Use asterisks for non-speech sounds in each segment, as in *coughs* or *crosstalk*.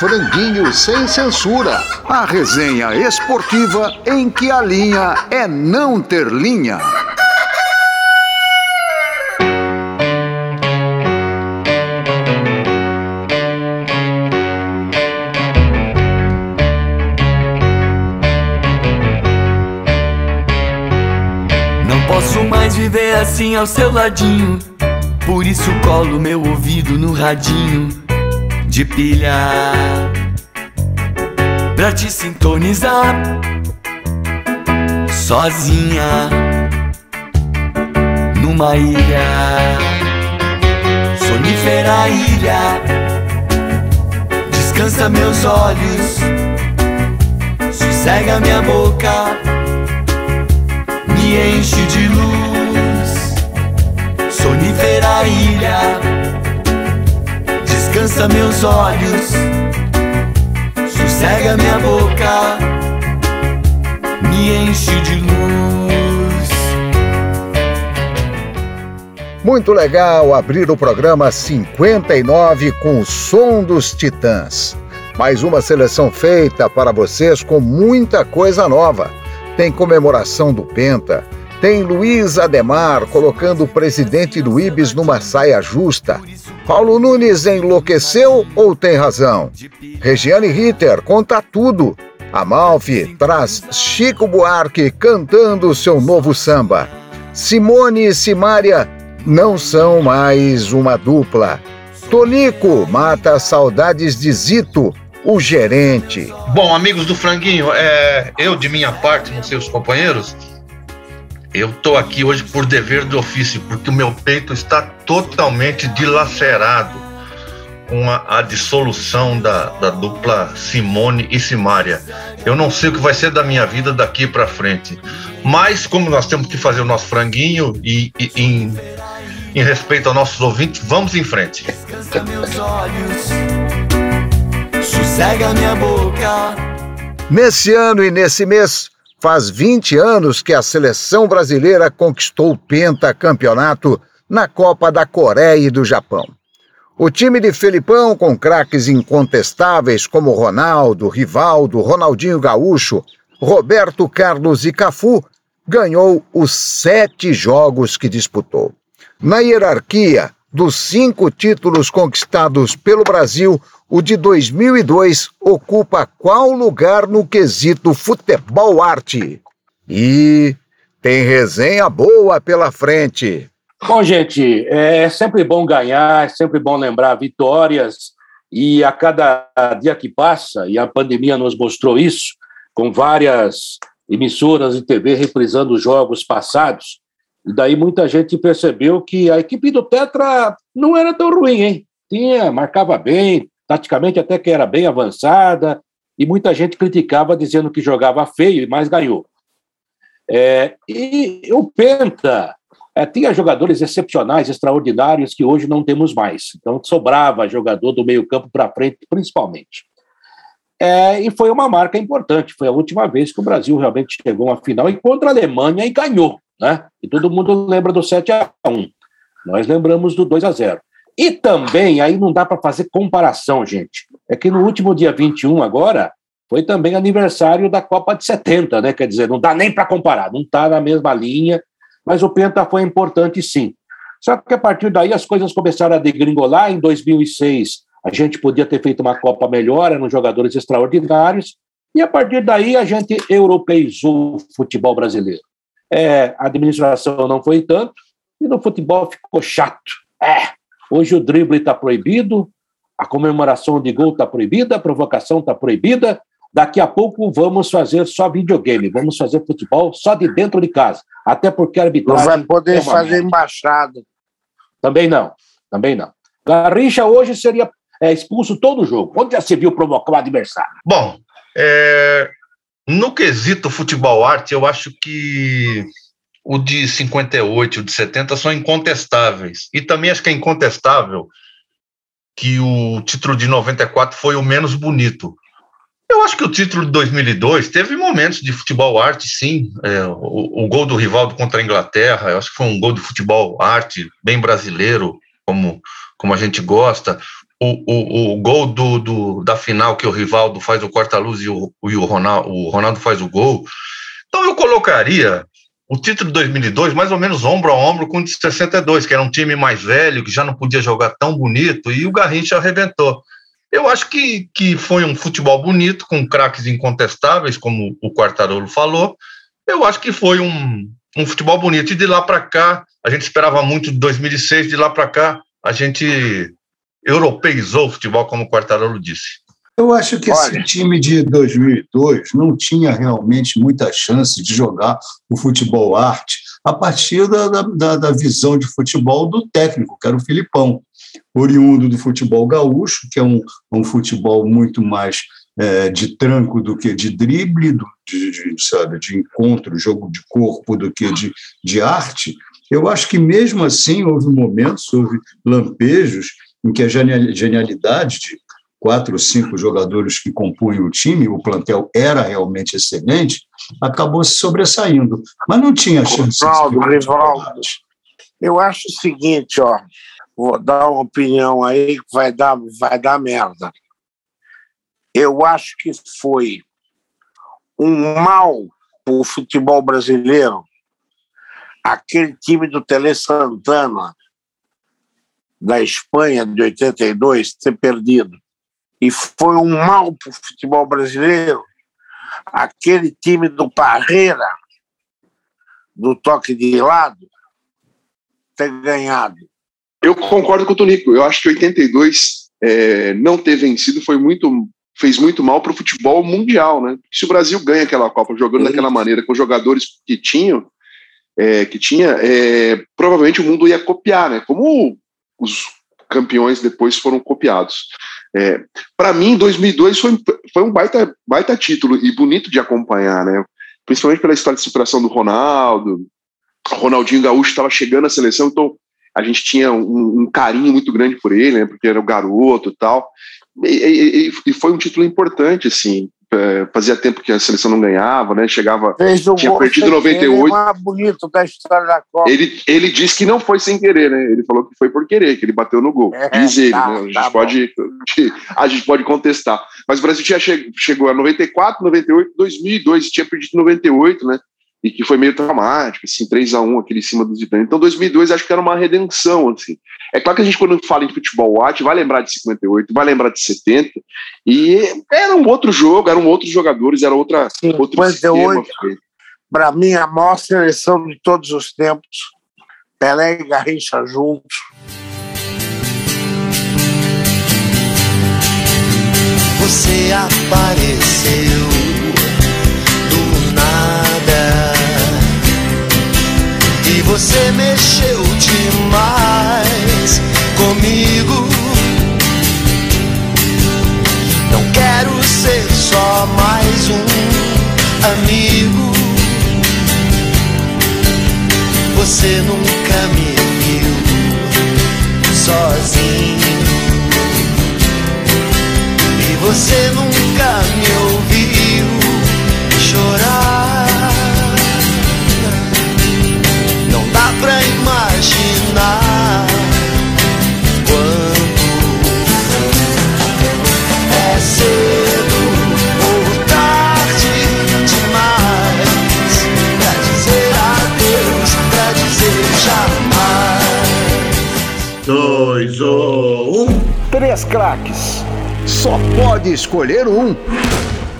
Franguinho sem censura. A resenha esportiva em que a linha é não ter linha. Não posso mais viver assim ao seu ladinho. Por isso colo meu ouvido no radinho de pilha pra te sintonizar sozinha numa ilha, sonífera ilha. Descansa meus olhos, sossega minha boca, me enche de luz, sonífera ilha descansa meus olhos, sossega minha boca, me enche de luz. Muito legal abrir o programa 59 com o som dos Titãs. Mais uma seleção feita para vocês com muita coisa nova. Tem comemoração do Penta, tem Luiz Ademar colocando o presidente do Ibis numa saia justa. Paulo Nunes enlouqueceu ou tem razão? Regiane Ritter conta tudo. Amalfi traz Chico Buarque cantando seu novo samba. Simone e Simária não são mais uma dupla. Tonico mata saudades de Zito, o gerente. Bom, amigos do Franguinho, é, eu de minha parte, não sei os companheiros, eu estou aqui hoje por dever de ofício, porque o meu peito está totalmente dilacerado com a, a dissolução da, da, dupla Simone e Simária. Eu não sei o que vai ser da minha vida daqui para frente. Mas, como nós temos que fazer o nosso franguinho e, e em, em respeito aos nossos ouvintes, vamos em frente. Sossega minha boca. Nesse ano e nesse mês, Faz 20 anos que a seleção brasileira conquistou o pentacampeonato na Copa da Coreia e do Japão. O time de Felipão, com craques incontestáveis como Ronaldo, Rivaldo, Ronaldinho Gaúcho, Roberto Carlos e Cafu, ganhou os sete jogos que disputou. Na hierarquia dos cinco títulos conquistados pelo Brasil, o de 2002 ocupa qual lugar no quesito futebol arte? E tem resenha boa pela frente. Bom, gente, é sempre bom ganhar, é sempre bom lembrar vitórias, e a cada dia que passa, e a pandemia nos mostrou isso, com várias emissoras de TV reprisando os jogos passados, e daí muita gente percebeu que a equipe do Petra não era tão ruim, hein? Tinha, marcava bem, taticamente até que era bem avançada, e muita gente criticava dizendo que jogava feio, mas ganhou. É, e o Penta é, tinha jogadores excepcionais, extraordinários, que hoje não temos mais. Então sobrava jogador do meio-campo para frente, principalmente. É, e foi uma marca importante. Foi a última vez que o Brasil realmente chegou a uma final e contra a Alemanha e ganhou. Né? E todo mundo lembra do 7 a 1 Nós lembramos do 2 a 0 e também, aí não dá para fazer comparação, gente. É que no último dia 21, agora, foi também aniversário da Copa de 70, né? Quer dizer, não dá nem para comparar, não está na mesma linha, mas o Penta foi importante sim. Só que a partir daí as coisas começaram a degringolar. Em 2006, a gente podia ter feito uma Copa melhor, eram jogadores extraordinários, e a partir daí a gente europeizou o futebol brasileiro. É, a administração não foi tanto, e no futebol ficou chato. É, Hoje o drible está proibido, a comemoração de gol está proibida, a provocação está proibida. Daqui a pouco vamos fazer só videogame, vamos fazer futebol só de dentro de casa. Até porque a arbitragem. Não vai poder é fazer embaixada. Também não, também não. Garrincha hoje seria é, expulso todo o jogo. Onde já se viu provocar o adversário? Bom, é, no quesito futebol arte, eu acho que o de 58 o de 70 são incontestáveis. E também acho que é incontestável que o título de 94 foi o menos bonito. Eu acho que o título de 2002 teve momentos de futebol arte, sim. É, o, o, gol do Rivaldo contra a Inglaterra, eu acho que foi um gol de futebol arte, bem brasileiro, como, como a gente gosta. o, o, o gol do, do, da final que o Rivaldo faz o corta-luz e, o, e o, Ronaldo, o Ronaldo faz o gol. Então eu colocaria o título de 2002 mais ou menos ombro a ombro com o de 62, que era um time mais velho, que já não podia jogar tão bonito, e o Garrincha arrebentou. Eu acho que, que foi um futebol bonito, com craques incontestáveis, como o Quartarolo falou. Eu acho que foi um, um futebol bonito. E de lá para cá, a gente esperava muito de 2006, de lá para cá, a gente europeizou o futebol, como o Quartarolo disse. Eu acho que Olha. esse time de 2002 não tinha realmente muita chance de jogar o futebol arte a partir da, da, da visão de futebol do técnico, que era o Filipão, oriundo do futebol gaúcho, que é um, um futebol muito mais é, de tranco do que de drible, do, de, de, sabe, de encontro, jogo de corpo do que de, de arte. Eu acho que mesmo assim houve momentos, houve lampejos em que a genialidade de quatro ou cinco jogadores que compunham o time, o plantel era realmente excelente, acabou se sobressaindo. Mas não tinha chance. Ronaldo, Rivaldo, eu acho o seguinte, ó, vou dar uma opinião aí que vai dar, vai dar merda. Eu acho que foi um mal para o futebol brasileiro aquele time do Tele Santana da Espanha de 82 ter perdido. E foi um mal para o futebol brasileiro aquele time do Parreira, do toque de lado, ter ganhado. Eu concordo com o Tonico. Eu acho que 82 é, não ter vencido foi muito fez muito mal para o futebol mundial, né? Se o Brasil ganha aquela Copa jogando Sim. daquela maneira com os jogadores que tinham, é, que tinha, é, provavelmente o mundo ia copiar, né? Como os campeões depois foram copiados. É, para mim, 2002 foi, foi um baita, baita título e bonito de acompanhar, né? Principalmente pela história de superação do Ronaldo. Ronaldinho Gaúcho estava chegando à seleção, então a gente tinha um, um, carinho muito grande por ele, né? Porque era o garoto e tal. E, e, e foi um título importante, assim. É, fazia tempo que a seleção não ganhava, né? Chegava, tinha perdido 98. mais bonito da história da Copa. Ele, ele disse que não foi sem querer, né? Ele falou que foi por querer, que ele bateu no gol. É, Diz ele, tá, né? A gente, tá pode, *laughs* a gente pode contestar. Mas o Brasil tinha che chegou a 94, 98, 2002, tinha perdido 98, né? E que foi meio traumático, assim, 3 a 1 aquele em cima dos Titãs. Então 2002 acho que era uma redenção, assim. É claro que a gente quando fala em futebol arte vai lembrar de 58, vai lembrar de 70, e era um outro jogo, eram outros jogadores, era outra Sim, outro 58, para mim a maior seleção de todos os tempos, Pelé e Garrincha juntos. Você apareceu você mexeu demais comigo. Não quero ser só mais um amigo. Você nunca me viu sozinho. E você nunca Só pode escolher um.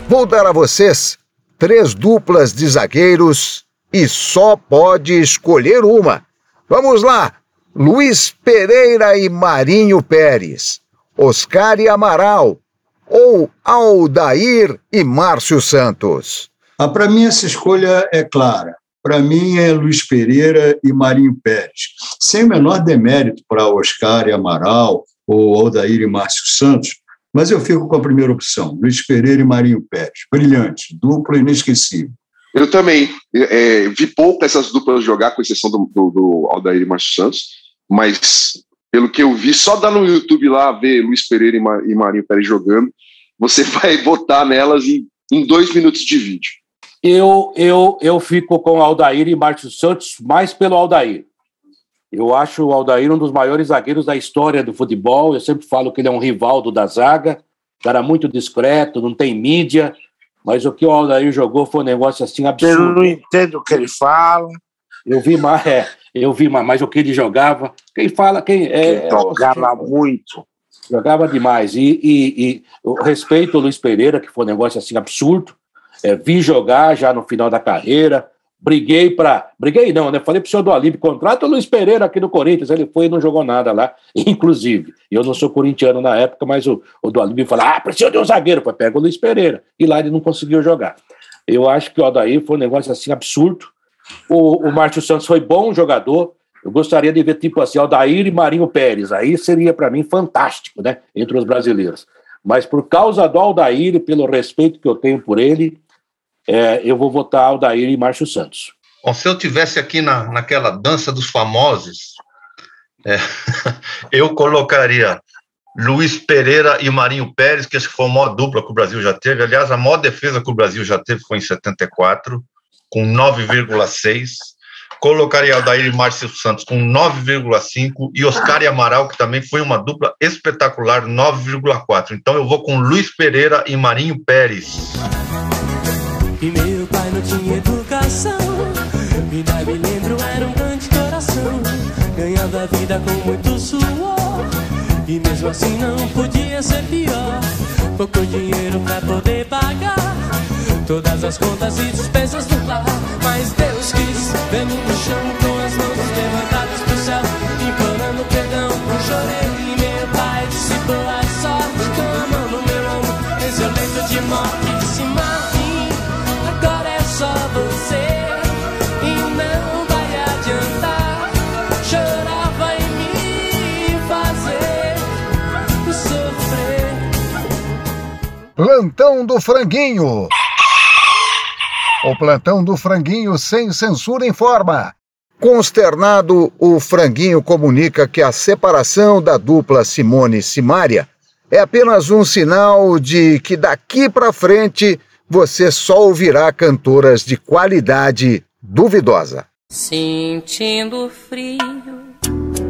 Vou dar a vocês três duplas de zagueiros e só pode escolher uma. Vamos lá! Luiz Pereira e Marinho Pérez, Oscar e Amaral, ou Aldair e Márcio Santos? Ah, Para mim, essa escolha é clara. Para mim, é Luiz Pereira e Marinho Pérez. Sem o menor demérito para Oscar e Amaral, ou Aldair e Márcio Santos, mas eu fico com a primeira opção, Luiz Pereira e Marinho Pérez. Brilhante, dupla inesquecível. Eu também é, vi pouco essas duplas jogar, com exceção do, do, do Aldair e Márcio Santos, mas pelo que eu vi, só dá no YouTube lá ver Luiz Pereira e, Mar, e Marinho Pérez jogando, você *laughs* vai votar nelas em, em dois minutos de vídeo. Eu, eu, eu fico com Aldair e Márcio Santos, mais pelo Aldair. Eu acho o Aldair um dos maiores zagueiros da história do futebol. Eu sempre falo que ele é um rivaldo da zaga, cara muito discreto, não tem mídia, mas o que o Aldair jogou foi um negócio assim absurdo. Eu não entendo o que ele fala. Eu vi mais, é, eu vi mais, mas o que ele jogava. Quem fala, quem é. Ele jogava muito. Jogava demais. E, e, e eu respeito o Luiz Pereira, que foi um negócio assim absurdo. É, vi jogar já no final da carreira. Briguei para. Briguei não, né? Falei para o senhor do Alibe, contrata o Luiz Pereira aqui no Corinthians. Ele foi e não jogou nada lá, *laughs* inclusive. Eu não sou corintiano na época, mas o, o do Alibe falou: ah, precisa de um zagueiro. Foi, pega o Luiz Pereira. E lá ele não conseguiu jogar. Eu acho que o Odair foi um negócio assim absurdo. O, o Márcio Santos foi bom jogador. Eu gostaria de ver, tipo assim, Aldair e Marinho Pérez. Aí seria, para mim, fantástico, né? Entre os brasileiros. Mas por causa do Aldair pelo respeito que eu tenho por ele, é, eu vou votar Aldair e Márcio Santos. Bom, se eu tivesse aqui na, naquela dança dos famosos, é, *laughs* eu colocaria Luiz Pereira e Marinho Pérez, que que foi a maior dupla que o Brasil já teve. Aliás, a maior defesa que o Brasil já teve foi em 74, com 9,6. Colocaria Aldair e Márcio Santos com 9,5 e Oscar e Amaral, que também foi uma dupla espetacular, 9,4. Então eu vou com Luiz Pereira e Marinho Pérez. E meu pai não tinha educação. Vida me lembro, era um grande coração. Ganhava a vida com muito suor. E mesmo assim não podia ser pior. Pouco dinheiro pra poder pagar todas as contas e despesas do lar. Mas Deus quis ver-me no chão Plantão do Franguinho. O plantão do Franguinho sem censura informa. Consternado, o Franguinho comunica que a separação da dupla Simone Simária é apenas um sinal de que daqui para frente você só ouvirá cantoras de qualidade duvidosa. Sentindo frio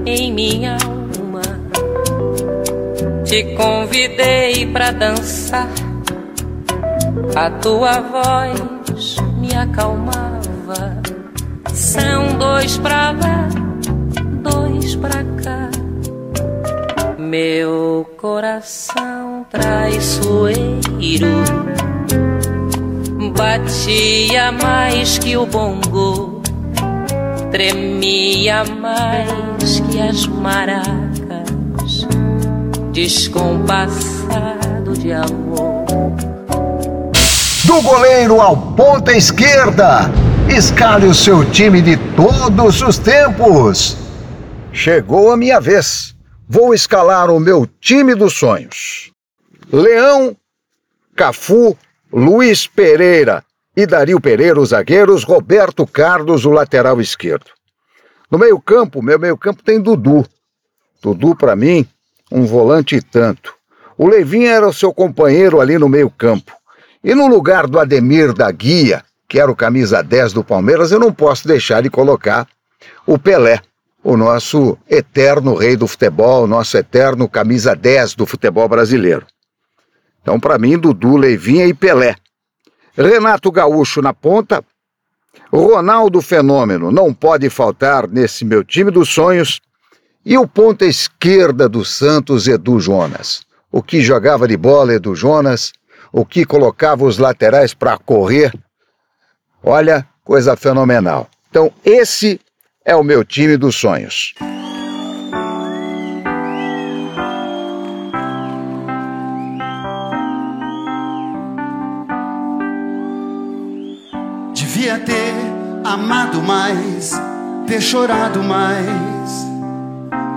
em minha alma te convidei para dançar. A tua voz me acalmava. São dois pra lá, dois pra cá. Meu coração traiçoeiro batia mais que o bongo, tremia mais que as maracas descompassado de amor. Do goleiro ao ponta esquerda, escale o seu time de todos os tempos. Chegou a minha vez. Vou escalar o meu time dos sonhos. Leão, Cafu, Luiz Pereira e Dario Pereira, os zagueiros, Roberto Carlos, o lateral esquerdo. No meio-campo, meu meio-campo tem Dudu. Dudu, para mim, um volante e tanto. O Levinho era o seu companheiro ali no meio-campo. E no lugar do Ademir da Guia, que era o camisa 10 do Palmeiras, eu não posso deixar de colocar o Pelé, o nosso eterno rei do futebol, nosso eterno camisa 10 do futebol brasileiro. Então, para mim, Dudu, Leivinha e Pelé. Renato Gaúcho na ponta. Ronaldo Fenômeno não pode faltar nesse meu time dos sonhos. E o ponta esquerda do Santos, Edu Jonas? O que jogava de bola, Edu Jonas? O que colocava os laterais para correr? Olha, coisa fenomenal. Então, esse é o meu time dos sonhos. Devia ter amado mais, ter chorado mais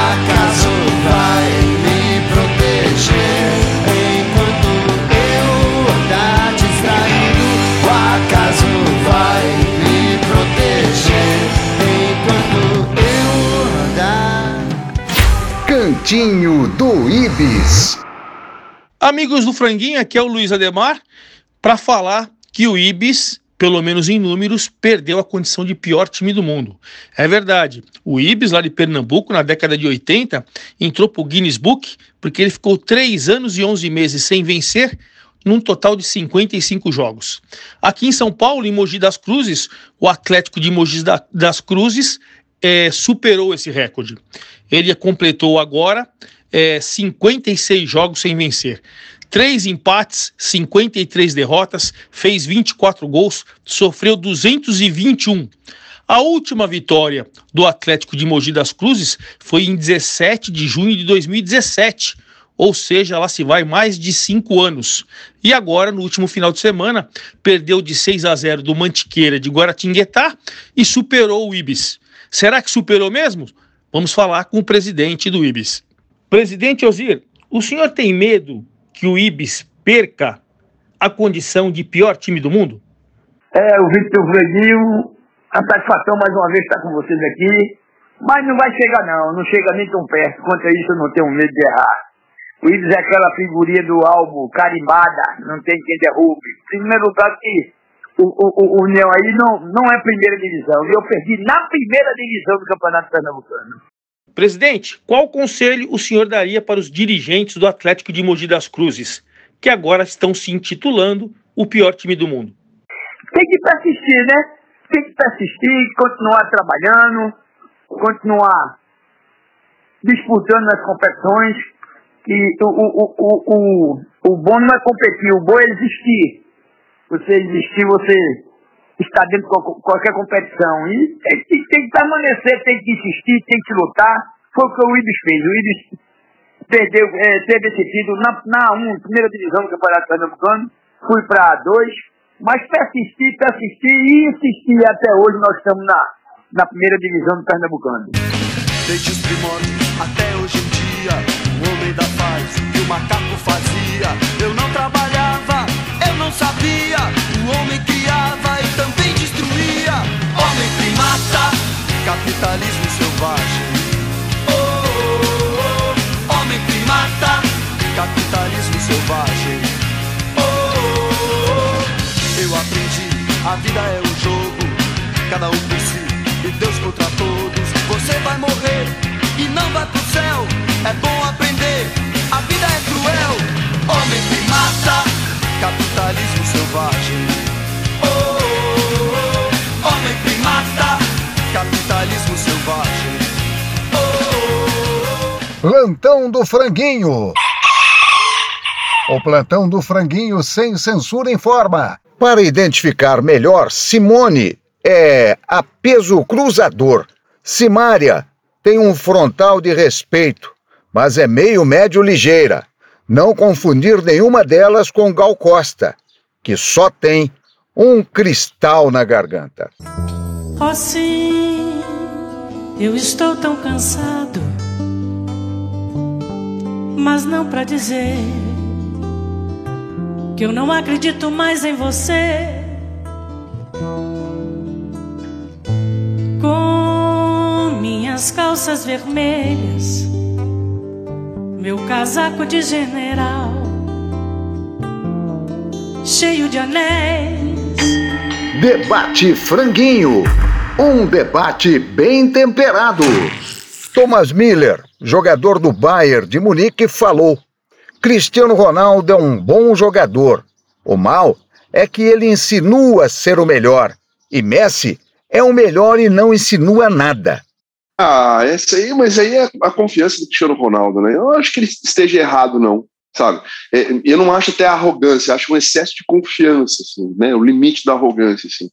Acaso vai me proteger enquanto eu andar distraído? O acaso vai me proteger enquanto eu andar. Cantinho do Ibis. Amigos do Franguinho, aqui é o Luiz Ademar para falar que o Ibis, pelo menos em números, perdeu a condição de pior time do mundo. É verdade. O Ibis, lá de Pernambuco, na década de 80, entrou para o Guinness Book porque ele ficou 3 anos e 11 meses sem vencer, num total de 55 jogos. Aqui em São Paulo, em Mogi das Cruzes, o Atlético de Mogi das Cruzes é, superou esse recorde. Ele completou agora é, 56 jogos sem vencer. Três empates, 53 derrotas, fez 24 gols, sofreu 221. A última vitória do Atlético de Mogi das Cruzes foi em 17 de junho de 2017, ou seja, lá se vai mais de cinco anos. E agora, no último final de semana, perdeu de 6 a 0 do Mantiqueira de Guaratinguetá e superou o Ibis. Será que superou mesmo? Vamos falar com o presidente do Ibis. Presidente Osir, o senhor tem medo que o Ibis perca a condição de pior time do mundo? É, o Victor Vredinho, a satisfação mais uma vez estar com vocês aqui, mas não vai chegar não, não chega nem tão perto, quanto a isso eu não tenho medo de errar. O Ibis é aquela figurinha do álbum carimbada, não tem quem derrube. Primeiro lugar que o, o, o União aí não, não é primeira divisão, e eu perdi na primeira divisão do Campeonato Pernambucano. Presidente, qual conselho o senhor daria para os dirigentes do Atlético de Mogi das Cruzes, que agora estão se intitulando o pior time do mundo? Tem que persistir, né? Tem que persistir, continuar trabalhando, continuar disputando nas competições. E o, o, o, o, o bom não é competir, o bom é existir. Você existir, você está dentro de qualquer competição. E tem, tem, tem que permanecer, tem que insistir, tem que lutar. Foi o que o Ibis fez. O Ibis perdeu, é, teve esse título na, na um, primeira divisão do Campeonato Pernambucano, fui para a 2, mas persistir, persistir e insistir até hoje nós estamos na, na primeira divisão do Pernambucano. Desde os primórdios até hoje em dia, o homem da paz que o macaco fazia. Eu não trabalhava, eu não sabia, o homem criava também destruía. Homem primata, capitalismo selvagem. Oh, oh, oh, homem primata, capitalismo selvagem. Oh, oh, oh, eu aprendi, a vida é um jogo, cada um por si e Deus contra todos. Você vai morrer e não vai pro céu. É bom aprender, a vida é cruel. Homem primata, capitalismo selvagem. Selvagem. Plantão do Franguinho. O plantão do Franguinho sem censura informa. Para identificar melhor Simone, é a peso cruzador. Simária tem um frontal de respeito, mas é meio médio ligeira. Não confundir nenhuma delas com Gal Costa, que só tem um cristal na garganta. Oh sim, eu estou tão cansado, mas não para dizer que eu não acredito mais em você. Com minhas calças vermelhas, meu casaco de general, cheio de anéis. Debate Franguinho. Um debate bem temperado. Thomas Miller, jogador do Bayern de Munique, falou: Cristiano Ronaldo é um bom jogador. O mal é que ele insinua ser o melhor. E Messi é o melhor e não insinua nada. Ah, essa aí, mas aí é a confiança do Cristiano Ronaldo, né? Eu não acho que ele esteja errado, não, sabe? É, eu não acho até arrogância, acho um excesso de confiança, assim, né? O limite da arrogância, assim.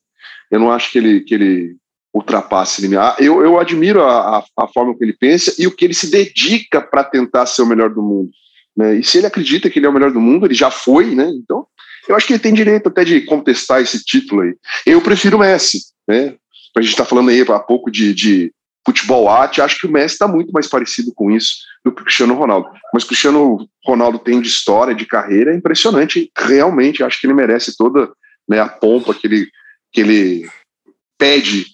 Eu não acho que ele, que ele ultrapasse. Ah, Eu, eu admiro a, a, a forma que ele pensa e o que ele se dedica para tentar ser o melhor do mundo. Né? E se ele acredita que ele é o melhor do mundo, ele já foi, né? Então, eu acho que ele tem direito até de contestar esse título aí. Eu prefiro o Messi, né? A gente está falando aí há pouco de, de futebol arte. Acho que o Messi está muito mais parecido com isso do que o Cristiano Ronaldo. Mas o Cristiano Ronaldo tem de história, de carreira, é impressionante. Realmente, acho que ele merece toda né, a pompa que ele, que ele pede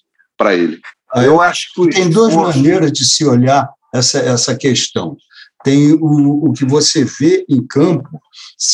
para ele. Eu acho que tem duas maneiras de se olhar essa, essa questão. Tem o, o que você vê em campo,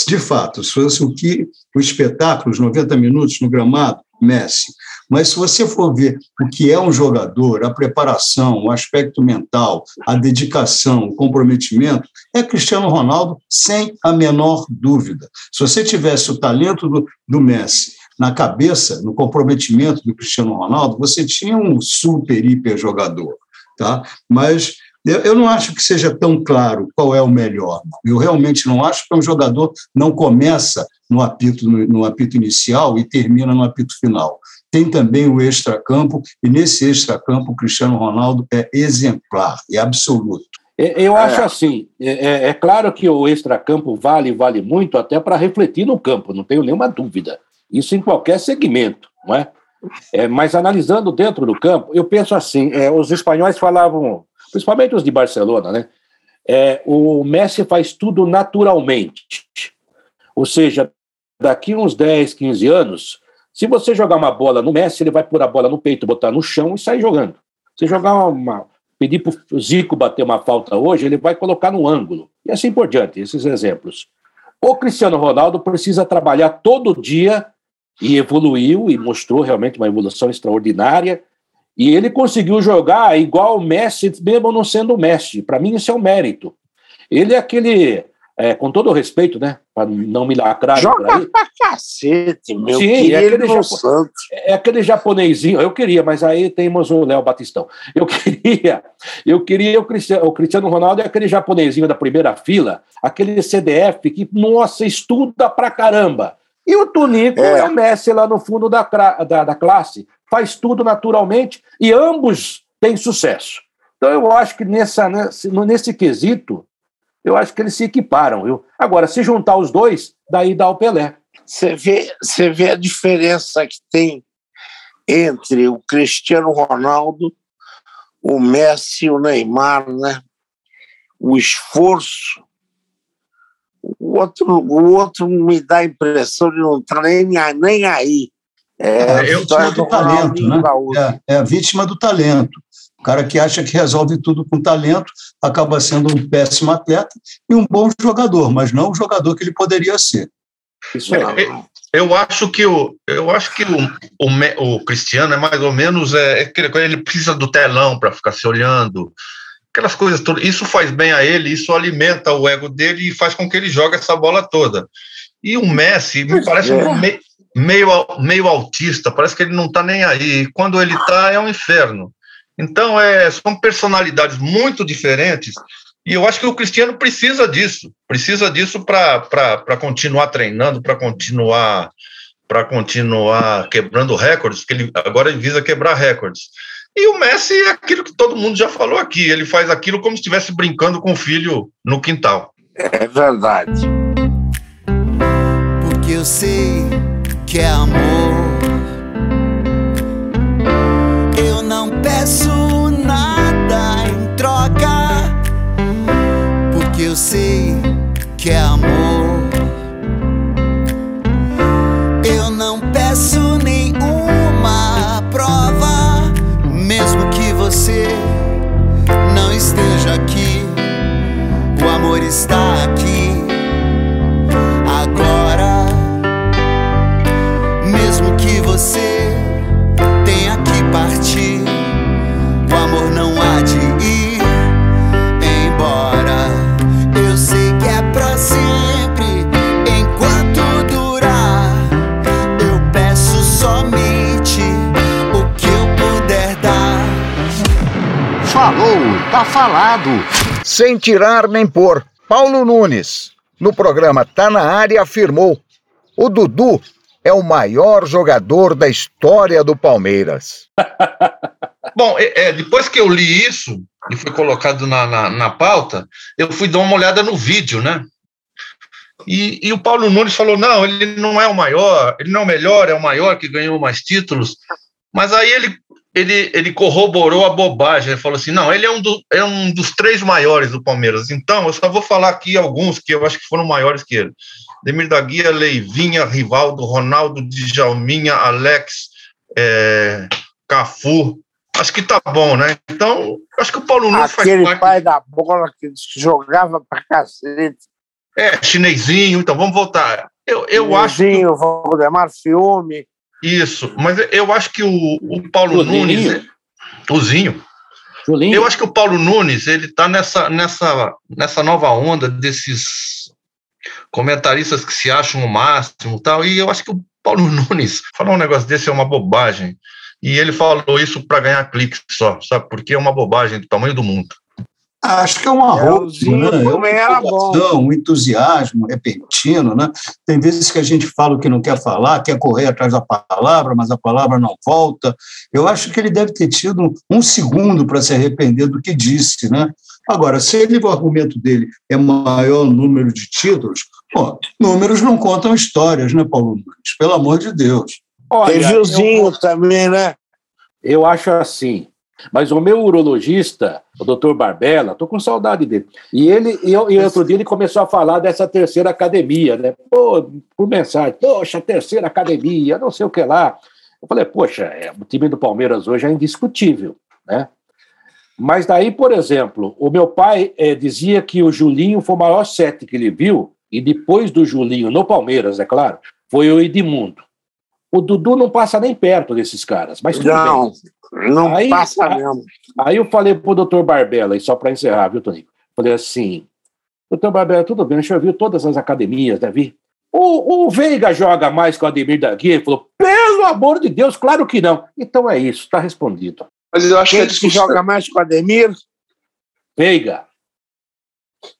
de fato, se fosse o que o espetáculo, os 90 minutos no gramado, Messi. Mas se você for ver o que é um jogador, a preparação, o aspecto mental, a dedicação, o comprometimento, é Cristiano Ronaldo, sem a menor dúvida. Se você tivesse o talento do, do Messi na cabeça, no comprometimento do Cristiano Ronaldo, você tinha um super, hiper jogador. Tá? Mas eu não acho que seja tão claro qual é o melhor. Eu realmente não acho que um jogador não começa no apito, no, no apito inicial e termina no apito final. Tem também o extracampo, e nesse extracampo o Cristiano Ronaldo é exemplar, é absoluto. Eu acho é. assim, é, é, claro que o extracampo vale, vale muito até para refletir no campo, não tenho nenhuma dúvida. Isso em qualquer segmento, não é? é mas analisando dentro do campo, eu penso assim, é, os espanhóis falavam, principalmente os de Barcelona, né? É, o Messi faz tudo naturalmente. Ou seja, daqui uns 10, 15 anos, se você jogar uma bola no Messi, ele vai pôr a bola no peito, botar no chão e sair jogando. Se jogar uma. pedir para o Zico bater uma falta hoje, ele vai colocar no ângulo. E assim por diante, esses exemplos. O Cristiano Ronaldo precisa trabalhar todo dia e evoluiu e mostrou realmente uma evolução extraordinária. E ele conseguiu jogar igual o Messi, mesmo não sendo o Messi. Para mim, isso é um mérito. Ele é aquele é, com todo o respeito, né? Para não me lacrar. Joga pra cacete, meu Sim, é aquele, japo... é aquele japonesinho. Eu queria, mas aí temos o Léo Batistão. Eu *laughs* queria, eu queria o Cristiano, o Cristiano Ronaldo é aquele japonesinho da primeira fila, aquele CDF que, nossa, estuda pra caramba. E o Tunico é, é o Messi lá no fundo da, da, da classe, faz tudo naturalmente e ambos têm sucesso. Então eu acho que nessa, nesse, nesse quesito eu acho que eles se equiparam. Viu? Agora, se juntar os dois, daí dá o Pelé. Você vê, você vê a diferença que tem entre o Cristiano Ronaldo, o Messi e o Neymar, né? O esforço. O outro, o outro me dá a impressão de não estar nem, nem aí. É, é, é vítima do talento, né? É, é a vítima do talento. O cara que acha que resolve tudo com talento acaba sendo um péssimo atleta e um bom jogador, mas não o jogador que ele poderia ser. Isso é. Eu acho que o, eu acho que o, o, o Cristiano é mais ou menos é, é ele precisa do telão para ficar se olhando, aquelas coisas todas. Isso faz bem a ele, isso alimenta o ego dele e faz com que ele jogue essa bola toda. E o Messi me parece é. meio, meio, meio autista, parece que ele não está nem aí. Quando ele está, é um inferno. Então, é, são personalidades muito diferentes e eu acho que o Cristiano precisa disso, precisa disso para continuar treinando, para continuar para continuar quebrando recordes, que ele agora ele visa quebrar recordes. E o Messi é aquilo que todo mundo já falou aqui, ele faz aquilo como se estivesse brincando com o filho no quintal. É verdade. Porque eu sei que é amor peço nada em troca, porque eu sei que é amor. Está aqui. Agora, mesmo que você tenha que partir amor não há de ir embora. Eu sei que é pra sempre, enquanto durar. Eu peço somente o que eu puder dar. Falou, tá falado. Sem tirar nem pôr. Paulo Nunes, no programa Tá na Área, afirmou: o Dudu é o maior jogador da história do Palmeiras. *laughs* Bom, é, é, depois que eu li isso e foi colocado na, na, na, pauta, eu fui dar uma olhada no vídeo, né? E, e, o Paulo Nunes falou: não, ele não é o maior, ele não é o melhor, é o maior que ganhou mais títulos. Mas aí ele ele, ele corroborou a bobagem. Ele falou assim: não, ele é um, do, é um dos três maiores do Palmeiras. Então, eu só vou falar aqui alguns que eu acho que foram maiores que ele: Demir da Guia, Leivinha, Rivaldo, Ronaldo, Djalminha, Alex, é, Cafu. Acho que tá bom, né? Então, acho que o Paulo Nunes Aquele faz parte. pai da bola que jogava pra cacete. É, chinesinho. Então, vamos voltar. Eu, eu acho. que- Valdemar Fiume. Isso, mas eu acho que o, o Paulo Julinho. Nunes. O Zinho. Julinho. Eu acho que o Paulo Nunes ele está nessa, nessa, nessa nova onda desses comentaristas que se acham o máximo e tal. E eu acho que o Paulo *laughs* Nunes falar um negócio desse é uma bobagem. E ele falou isso para ganhar cliques só, sabe? Porque é uma bobagem do tamanho do mundo. Acho que é um É, arrojo, o Zinho né? É era bom. um entusiasmo repentino, né? Tem vezes que a gente fala o que não quer falar, quer correr atrás da palavra, mas a palavra não volta. Eu acho que ele deve ter tido um segundo para se arrepender do que disse, né? Agora, se ele, o argumento dele é maior número de títulos, pô, números não contam histórias, né, Paulo Nunes? Pelo amor de Deus. Olha, Teve eu- o Zinho também, né? Eu acho assim. Mas o meu urologista, o doutor Barbella, estou com saudade dele. E ele, e, eu- e outro dia ele começou a falar dessa terceira academia, né? Pô, por mensagem, poxa, terceira academia, não sei o que lá. Eu falei, poxa, é, o time do Palmeiras hoje é indiscutível, né? Mas daí, por exemplo, o meu pai eh, dizia que o Julinho foi o maior sete que ele viu, e depois do Julinho, no Palmeiras, é claro, foi o Edmundo. O Dudu não passa nem perto desses caras, mas tudo Não, bem. Não Aí- passa a- mesmo. Aí eu falei pro doutor Barbella, e só para encerrar, viu, Tonico? Falei assim, doutor Barbella, tudo bem, o senhor viu todas as academias, né, vi? O, o Veiga joga mais que o Ademir da Guia? Ele falou, pelo amor de Deus, claro que não. Então é isso, está respondido. Mas eu acho que Quem que discussão. joga mais com o Ademir? Veiga.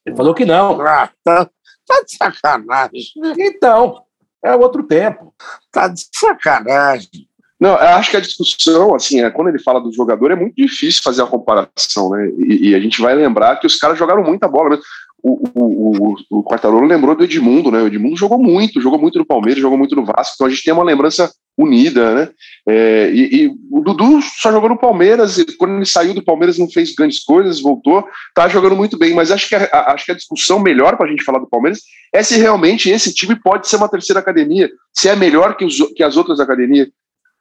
Ele falou que não. Ah, tá, tá de sacanagem. Então, é outro tempo. Tá de sacanagem. Não, eu acho que a discussão, assim, é, quando ele fala do jogador, é muito difícil fazer a comparação, né? E, e a gente vai lembrar que os caras jogaram muita bola mesmo. O, o, o, o Quartarolo lembrou do Edmundo, né? O Edmundo jogou muito, jogou muito no Palmeiras, jogou muito no Vasco, então a gente tem uma lembrança unida, né? É, e, e o Dudu só jogou no Palmeiras, e quando ele saiu do Palmeiras não fez grandes coisas, voltou, tá jogando muito bem, mas acho que a, acho que a discussão melhor para a gente falar do Palmeiras é se realmente esse time pode ser uma terceira academia, se é melhor que, os, que as outras academias.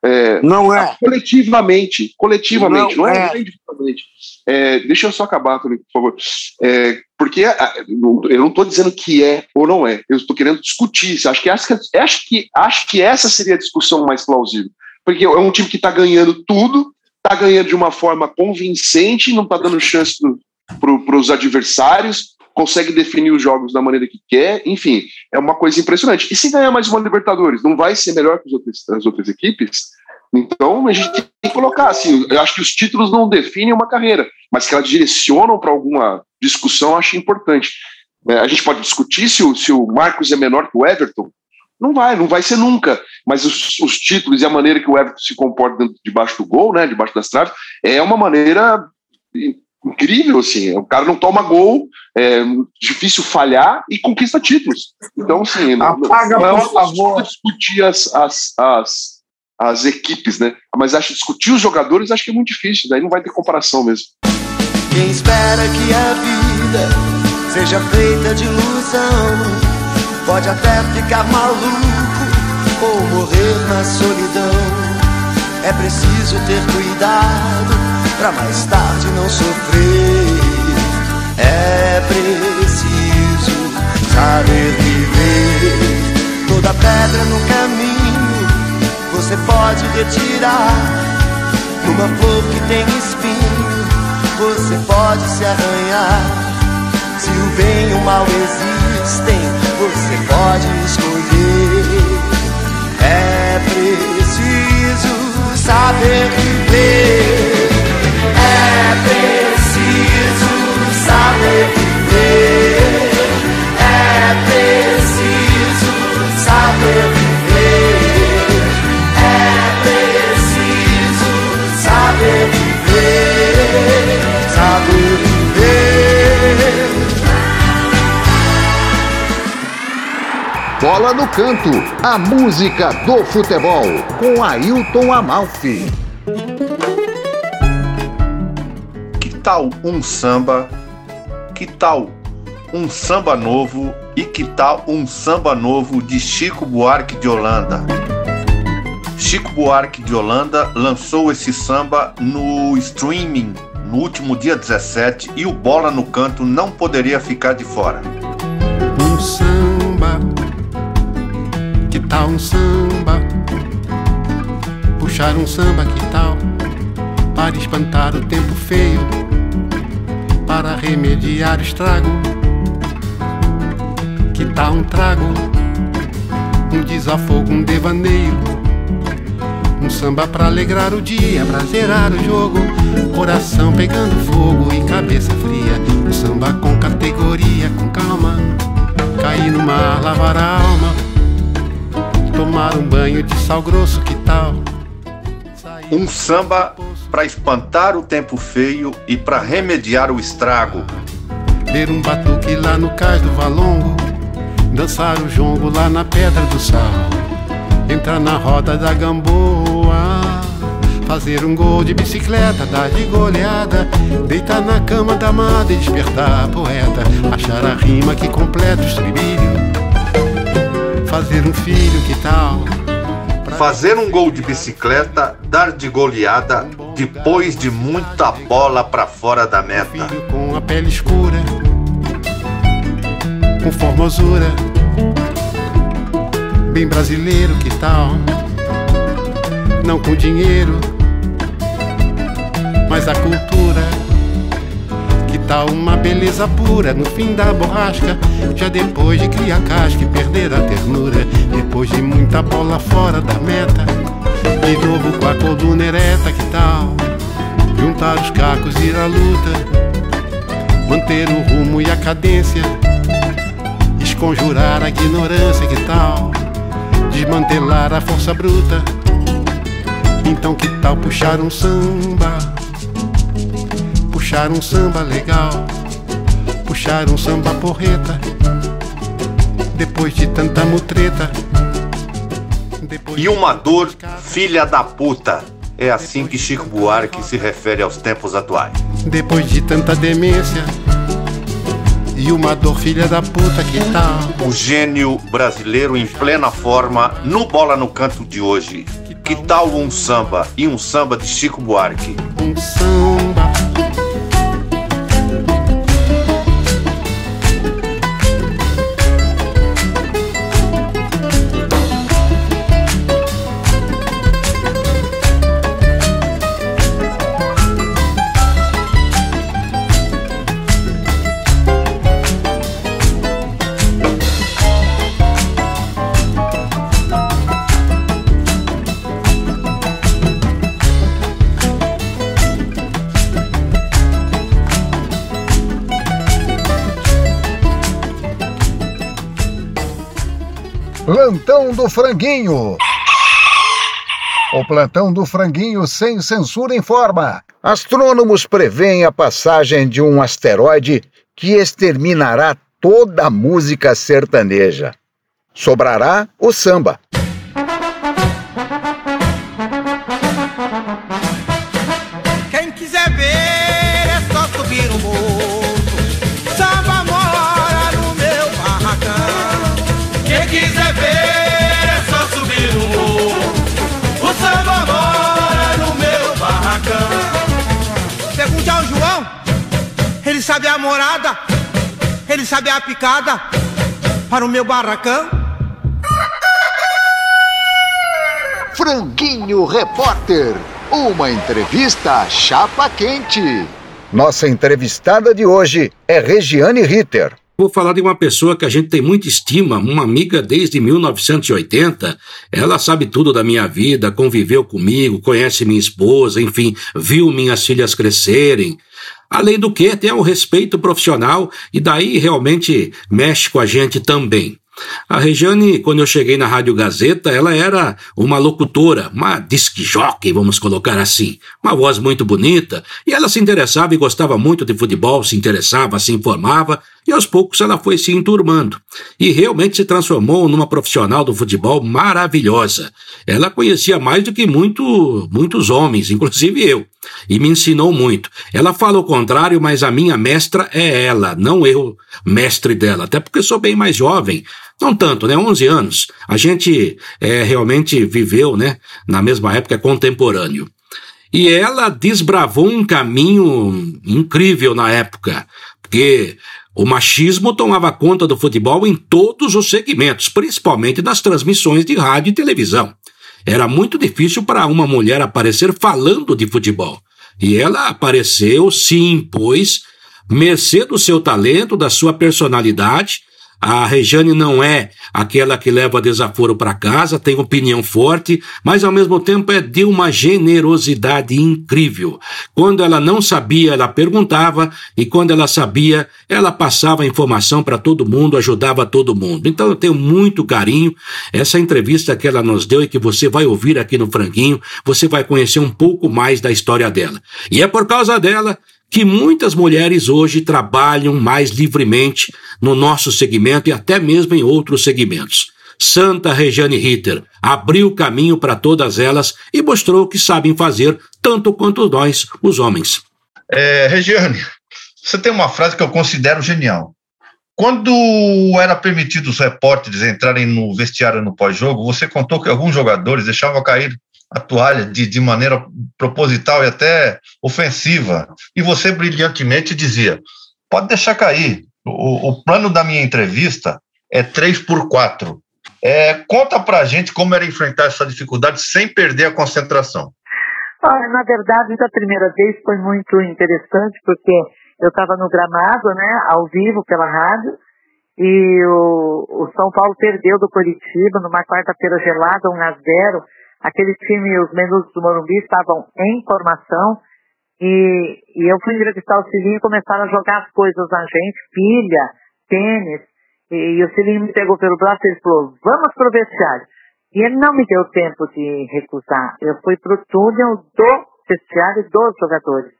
É, Não é. coletivamente, coletivamente, não, Não, é, é. individualmente. É, deixa eu só acabar, Tony, por favor. É, porque a- eu não estou dizendo que é ou não é, eu estou querendo discutir isso. Acho que, acho, que, acho que essa seria a discussão mais plausível. Porque é um time que está ganhando tudo, está ganhando de uma forma convincente, não está dando chance para os adversários, consegue definir os jogos da maneira que quer, enfim, é uma coisa impressionante. E se ganhar mais uma Libertadores, não vai ser melhor que as outras, as outras equipes? Então a gente tem que colocar assim, eu acho que os títulos não definem uma carreira, mas que elas direcionam para alguma discussão, acho importante. É, a gente pode discutir se o, se o Marcos é menor que o Everton. Não vai, não vai ser nunca. Mas os, os títulos e a maneira que o Everton se comporta debaixo do gol, né, debaixo das traves, é uma maneira incrível, assim. O cara não toma gol, é difícil falhar e conquista títulos. Então, assim, não, Apaga, não é por favor. discutir as, as, as, as equipes, né? Mas acho que discutir os jogadores acho que é muito difícil, daí não vai ter comparação mesmo. Quem espera que a vida seja feita de ilusão pode até ficar maluco ou morrer na solidão. É preciso ter cuidado pra mais tarde não sofrer. É preciso saber viver. Toda pedra no caminho você pode retirar. Numa flor que tem espinho, você pode se arranhar. Se o bem e o mal existem, você pode escolher. É preciso saber viver. É preciso saber viver. Bola no Canto, a música do futebol, com Ailton Amalfi. tal um samba? Que tal um samba novo? E que tal um samba novo de Chico Buarque de Holanda? Chico Buarque de Holanda lançou esse samba no streaming no último dia 17 e o Bola no Canto não poderia ficar de fora. Tal um samba? Puxar um samba, que tal? Para espantar o tempo feio, para remediar o estrago. Que tal um trago? Um desafogo, um devaneio um samba pra alegrar o dia, pra zerar o jogo. Coração pegando fogo e cabeça fria. Um samba com categoria, com calma. Cair no mar, lavar a alma. Tomar um banho de sal grosso, que tal? Um samba pra espantar o tempo feio e pra remediar o estrago. Ler um batuque lá no cais do Valongo. Dançar o jongo lá na Pedra do Sal entrar na roda da gamboa, fazer um gol de bicicleta, dar de goleada, deitar na cama da amada e despertar a poeta, achar a rima que completa o estribilho, fazer um filho, que tal? Fazer um gol de bicicleta, dar de goleada, depois de muita bola pra fora da meta. Com a pele escura, com formosura bem brasileiro, que tal? Não com dinheiro, mas a cultura. Que tal uma beleza pura no fim da borrasca? Já depois de criar casca e perder a ternura. Depois de muita bola fora da meta. De novo com a coluna ereta, que tal? Juntar os cacos e ir à luta. Manter o rumo e a cadência. Esconjurar a ignorância, que tal? desmantelar a força bruta. Então que tal puxar um samba? Puxar um samba legal, puxar um samba porreta. Depois de tanta mutreta. E uma dor, filha da puta. É assim que Chico Buarque se refere aos tempos atuais. Depois de tanta demência e uma dor filha da puta que tal? O gênio brasileiro em plena forma no Bola no Canto de hoje. Que tal um samba e um samba de Chico Buarque? Um samba. Plantão do Franguinho. O plantão do franguinho sem censura informa. Astrônomos preveem a passagem de um asteroide que exterminará toda a música sertaneja. Sobrará o samba. Ele sabe a morada, ele sabe a picada para o meu barracão. Franguinho Repórter. Uma entrevista chapa quente. Nossa entrevistada de hoje é Regiane Ritter. Vou falar de uma pessoa que a gente tem muita estima, uma amiga desde 1980. Ela sabe tudo da minha vida, conviveu comigo, conhece minha esposa, enfim, viu minhas filhas crescerem. Além do que, tem o respeito profissional e daí realmente mexe com a gente também. A Regiane, quando eu cheguei na Rádio Gazeta, ela era uma locutora, uma disc jockey, vamos colocar assim. Uma voz muito bonita, e ela se interessava e gostava muito de futebol, se interessava, se informava, E aos poucos ela foi se enturmando e realmente se transformou numa profissional do futebol maravilhosa. Ela conhecia mais do que muito, muitos homens, inclusive eu, e me ensinou muito. Ela fala o contrário, mas a minha mestra é ela, não eu, mestre dela, até porque sou bem mais jovem. Não tanto, né? 11 anos. A gente é, realmente viveu, né? Na mesma época, contemporâneo. E ela desbravou um caminho incrível na época, porque o machismo tomava conta do futebol em todos os segmentos, principalmente nas transmissões de rádio e televisão. Era muito difícil para uma mulher aparecer falando de futebol. E ela apareceu, se impôs, mercê do seu talento, da sua personalidade a Rejane não é aquela que leva desaforo para casa, tem opinião forte, mas ao mesmo tempo é de uma generosidade incrível. Quando ela não sabia, ela perguntava, e quando ela sabia, ela passava informação para todo mundo, ajudava todo mundo. Então eu tenho muito carinho. Essa entrevista que ela nos deu e que você vai ouvir aqui no Franguinho, você vai conhecer um pouco mais da história dela. E é por causa dela que muitas mulheres hoje trabalham mais livremente no nosso segmento e até mesmo em outros segmentos. Santa Regiane Ritter abriu caminho para todas elas e mostrou que sabem fazer tanto quanto nós, os homens. É, Regiane, você tem uma frase que eu considero genial. Quando era permitido os repórteres entrarem no vestiário no pós-jogo, você contou que alguns jogadores deixavam cair a toalha de, de maneira proposital e até ofensiva. E você brilhantemente dizia: pode deixar cair. O, o plano da minha entrevista é 3 por 4 é, Conta pra gente como era enfrentar essa dificuldade sem perder a concentração. Na verdade, da primeira vez foi muito interessante, porque eu estava no gramado, né, ao vivo pela rádio, e o, o São Paulo perdeu do Curitiba numa quarta-feira gelada, 1 a 0 aquele time, os menudos do Morumbi estavam em formação e, e eu fui entrevistar o Cilinho e começaram a jogar as coisas na gente, pilha, tênis, e, e o Cilinho me pegou pelo braço e ele falou, vamos pro vestiário. E ele não me deu tempo de recusar. Eu fui pro túnel do vestiário dos jogadores.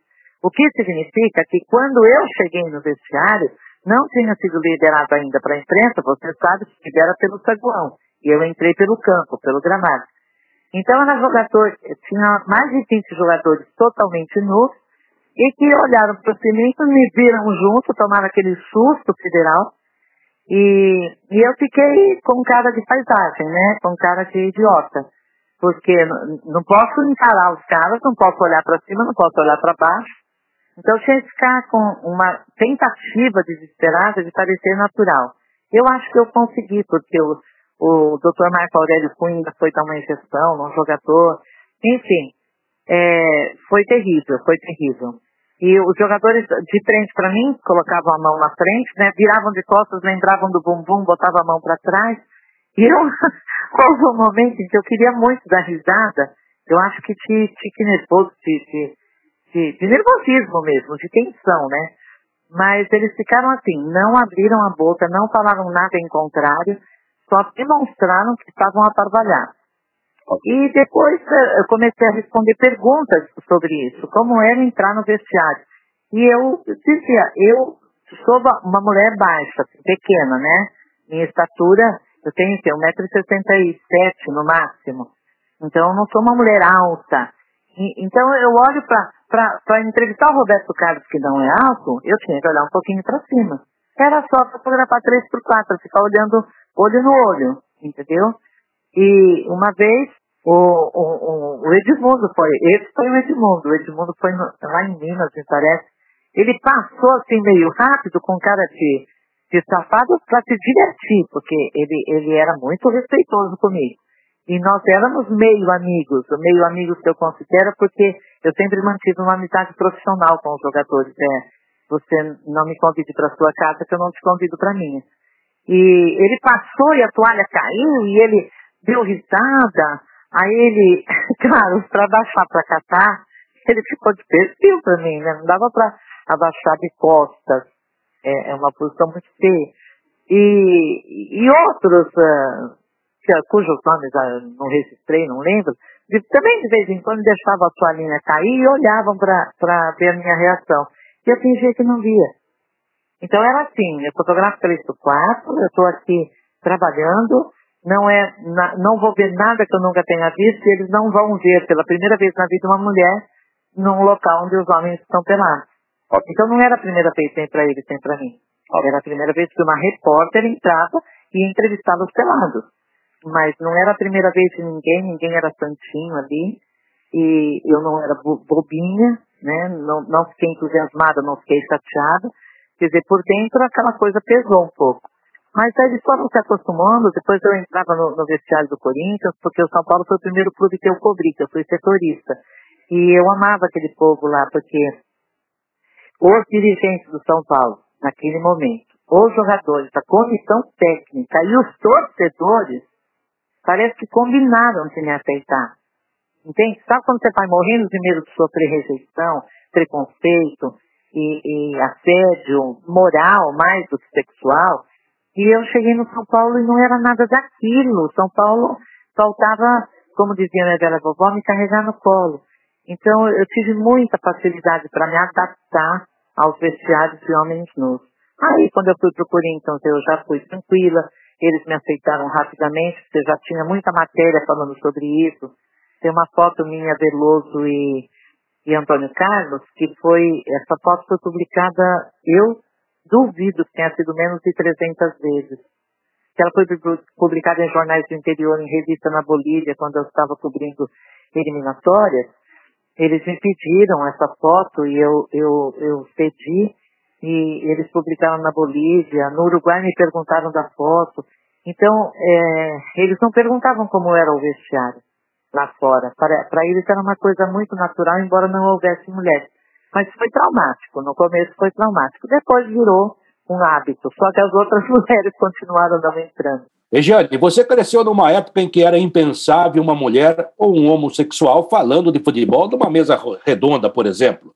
O que significa que quando eu cheguei no vestiário, não tinha sido liberado ainda para a imprensa, você sabe que libera pelo saguão. E eu entrei pelo campo, pelo gramado. Então era jogador, tinha mais de 20 jogadores totalmente nus e que olharam para o cilindro, me viram junto, tomaram aquele susto federal e, e eu fiquei com cara de paisagem, né? Com cara de idiota. Porque não posso encarar os caras, não posso olhar para cima, não posso olhar para baixo. Então eu tinha que ficar com uma tentativa desesperada de parecer natural. Eu acho que eu consegui, porque eu, o Dr. Marco Aurélio Cunha foi dar uma injeção num jogador. Enfim, é, foi terrível, foi terrível. E os jogadores de frente para mim colocavam a mão na frente, né, viravam de costas, lembravam do bumbum, botavam a mão para trás. E eu, *laughs* houve um momento em que eu queria muito dar risada, eu acho que de tique nervoso, de, de, de, de nervosismo mesmo, de tensão, né? Mas eles ficaram assim, não abriram a boca, não falaram nada em contrário, só demonstraram que estavam aparvalhados. E depois eh, eu comecei a responder perguntas sobre isso, como era entrar no vestiário. E eu dizia, eu sou uma mulher baixa, pequena, né? Minha estatura, eu tenho 1,67m no máximo. Então eu não sou uma mulher alta. E, então eu olho para entrevistar o Roberto Carlos, que não é alto, eu tinha que olhar um pouquinho para cima. Era só fotografar 3x4, ficar olhando olho no olho, entendeu? E uma vez o, o, o Edmundo foi, esse foi o Edmundo, o Edmundo foi no, lá em Minas, me parece. Ele passou assim meio rápido com cara de, de safado para se divertir, porque ele, ele era muito respeitoso comigo. E nós éramos meio amigos, meio amigos que eu considero, porque eu sempre mantive uma amizade profissional com os jogadores. É, você não me convide para sua casa, que eu não te convido para minha. E ele passou e a toalha caiu e ele deu risada. Aí ele, *laughs* claro, para baixar para catar, ele ficou de perfil para mim, né? Não dava para abaixar de costas. É, é, uma posição muito feia. E, e outros, uh, cujos nomes uh, não registrei, não lembro, de, também de vez em quando deixavam a toalhinha cair e olhavam para ver a minha reação. E eu fingia que não via. Então era assim, eu fotografo 3 por 4, eu estou aqui trabalhando, não é, na, não vou ver nada que eu nunca tenha visto e eles não vão ver pela primeira vez na vida uma mulher num local onde os homens estão pelados. Então não era a primeira vez nem para eles nem para mim. Era a primeira vez que uma repórter entrava e entrevistava os pelados. Mas não era a primeira vez de ninguém, ninguém era santinho ali. E eu não era bobinha, né? Não, não fiquei entusiasmada, não fiquei chateada. Quer dizer, por dentro aquela coisa pesou um pouco. Mas aí eles foram se acostumando, depois eu entrava no, no vestiário do Corinthians, porque o São Paulo foi o primeiro clube que eu cobri, que eu fui setorista. E eu amava aquele povo lá, porque os dirigentes do São Paulo, naquele momento, os jogadores, a comissão técnica e os torcedores, parece que combinaram de me aceitar. Entende? Sabe quando você vai morrendo de medo de sofrer rejeição, preconceito e, e assédio moral mais do que sexual? E eu cheguei no São Paulo e não era nada daquilo. São Paulo faltava, como dizia minha velha vovó, me carregar no colo. Então eu tive muita facilidade para me adaptar aos vestiários de homens nus. Aí quando eu fui para o Corinthians eu já fui tranquila, eles me aceitaram rapidamente, porque já tinha muita matéria falando sobre isso. Tem uma foto minha, Veloso e, e Antônio Carlos, que foi, essa foto foi publicada, eu duvido que tenha sido menos de 300 vezes. Que ela foi publicada em jornais do interior, em revista na Bolívia, quando eu estava cobrindo eliminatórias. Eles me pediram essa foto e eu, eu, eu pedi e eles publicaram na Bolívia. No Uruguai me perguntaram da foto. Então, é, eles não perguntavam como era o vestiário lá fora. Para, para eles era uma coisa muito natural, embora não houvesse mulheres. Mas foi traumático, no começo foi traumático. Depois virou um hábito, só que as outras *laughs* mulheres continuaram não entrando. Regiane, você cresceu numa época em que era impensável uma mulher ou um homossexual falando de futebol numa mesa redonda, por exemplo.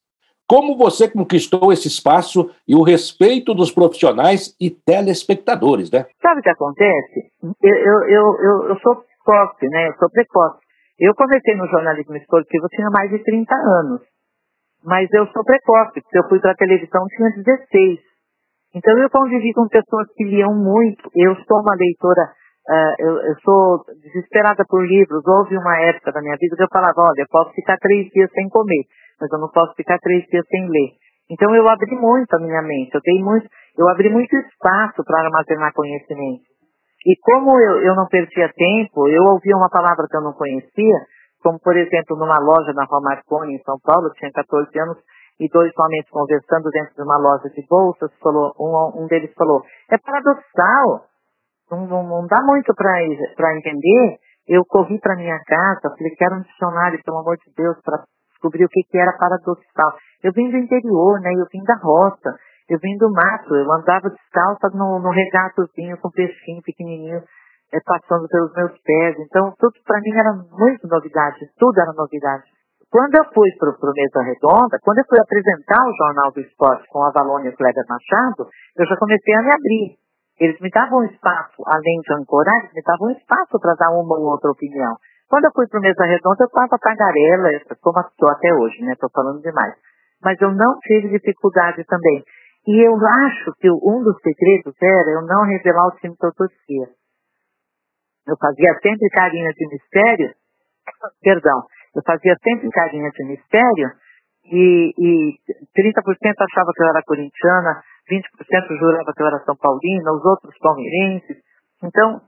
Como você conquistou esse espaço e o respeito dos profissionais e telespectadores, né? Sabe o que acontece? Eu, eu, eu, eu, sou precoce, né? Eu sou precoce. Eu comecei no jornalismo esportivo, eu tinha mais de 30 anos. Mas eu sou precoce, porque eu fui para a televisão, tinha 16. Então eu convivi com pessoas que liam muito. Eu sou uma leitora, uh, eu, eu, sou desesperada por livros. Houve uma época da minha vida que eu falava, olha, eu posso ficar três dias sem comer, mas eu não posso ficar três dias sem ler. Então eu abri muito a minha mente, eu dei muito, eu abri muito espaço para armazenar conhecimento. E como eu, eu não perdia tempo, eu ouvia uma palavra que eu não conhecia, como por exemplo numa loja na Rua Marconi, em São Paulo, eu tinha 14 anos, e dois homens conversando dentro de uma loja de bolsas, falou, um, um deles falou, é paradoxal, não, não, não dá muito para entender. Eu corri para minha casa, falei, quero um dicionário, pelo amor de Deus, para descobrir o que, que era paradoxal. Eu vim do interior, né, eu vim da roça, eu vim do mato, eu andava descalça no, no regatozinho com peixinho pequenininho, é, passando pelos meus pés. Então, tudo para mim era muito novidade, tudo era novidade. Quando eu fui para o Mesa Redonda, quando eu fui apresentar o Jornal do Esporte com a Valônia e o Kleber Machado, eu já comecei a me abrir. Eles me davam um espaço, além de ancorar, eles me davam um espaço para dar uma ou outra opinião. Quando eu fui para o Mesa Redonda, eu estava tagarela, como estou até hoje, né? Estou falando demais. Mas eu não tive dificuldade também. E eu acho que um dos segredos era eu não revelar o time que eu torcia. Eu fazia sempre carinha de mistério, *coughs* perdão, eu fazia sempre carinha de mistério e, e 30% achava que eu era corintiana, 20% jurava que eu era São Paulina, os outros palmeirenses. Então,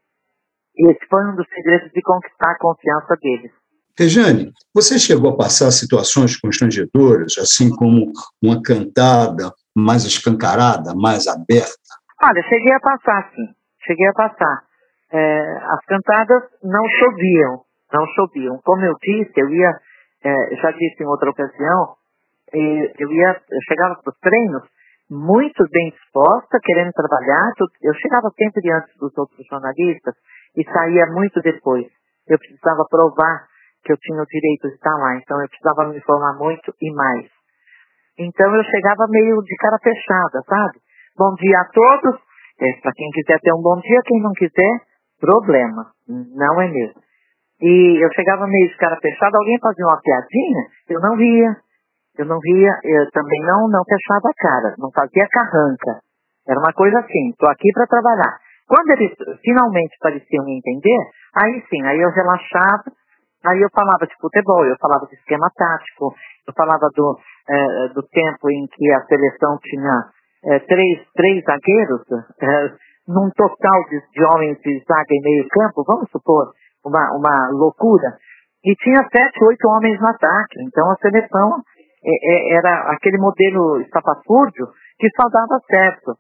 esse foi um dos segredos de conquistar a confiança deles. Rejane, você chegou a passar situações constrangedoras, assim como uma cantada mais escancarada, mais aberta? Olha, cheguei a passar, sim. Cheguei a passar. É, as cantadas não choviam, não choviam. Como eu disse, eu ia, é, já disse em outra ocasião, eu ia, eu chegava para os treinos muito bem disposta, querendo trabalhar. Eu chegava sempre antes dos outros jornalistas e saía muito depois. Eu precisava provar que eu tinha o direito de estar lá, então eu precisava me informar muito e mais. Então eu chegava meio de cara fechada, sabe? Bom dia a todos. É, para quem quiser ter um bom dia, quem não quiser, problema. Não é mesmo. E eu chegava meio de cara fechada, alguém fazia uma piadinha, eu não ria. Eu não ria, eu também não, não fechava a cara, não fazia carranca. Era uma coisa assim, estou aqui para trabalhar. Quando eles finalmente pareciam entender, aí sim, aí eu relaxava, aí eu falava de futebol, eu falava de esquema tático, eu falava do, eh, do tempo em que a seleção tinha eh, três, três zagueiros, eh, num total de, de homens de zaga e meio campo, vamos supor, uma, uma loucura, e tinha sete, oito homens no ataque. Então a seleção era aquele modelo estapafúrdio que só dava certo.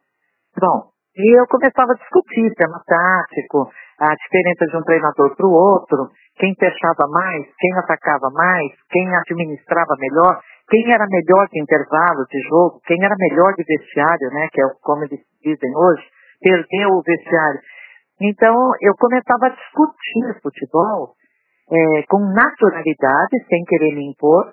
Bom, e eu começava a discutir tema tático, a diferença de um treinador para o outro, quem fechava mais, quem atacava mais, quem administrava melhor, quem era melhor de intervalo de jogo, quem era melhor de vestiário, né, que é como eles dizem hoje, perdeu o vestiário. Então, eu começava a discutir futebol é, com naturalidade, sem querer me impor,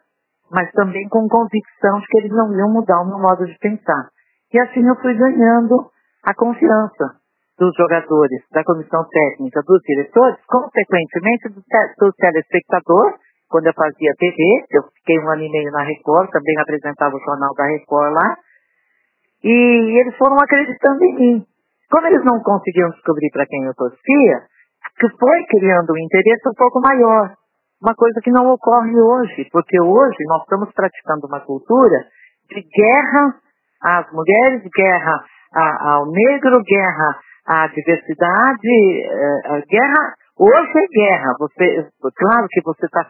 mas também com convicção de que eles não iam mudar o meu modo de pensar. E assim eu fui ganhando a confiança dos jogadores, da comissão técnica, dos diretores, consequentemente do, do telespectador, quando eu fazia TV, eu fiquei um ano e meio na Record, também apresentava o jornal da Record lá, e eles foram acreditando em mim. Como eles não conseguiam descobrir para quem eu torcia, que foi criando um interesse um pouco maior. Uma coisa que não ocorre hoje, porque hoje nós estamos praticando uma cultura de guerra às mulheres, guerra ao negro, guerra à diversidade, eh, guerra. Hoje é guerra. Você, claro que você está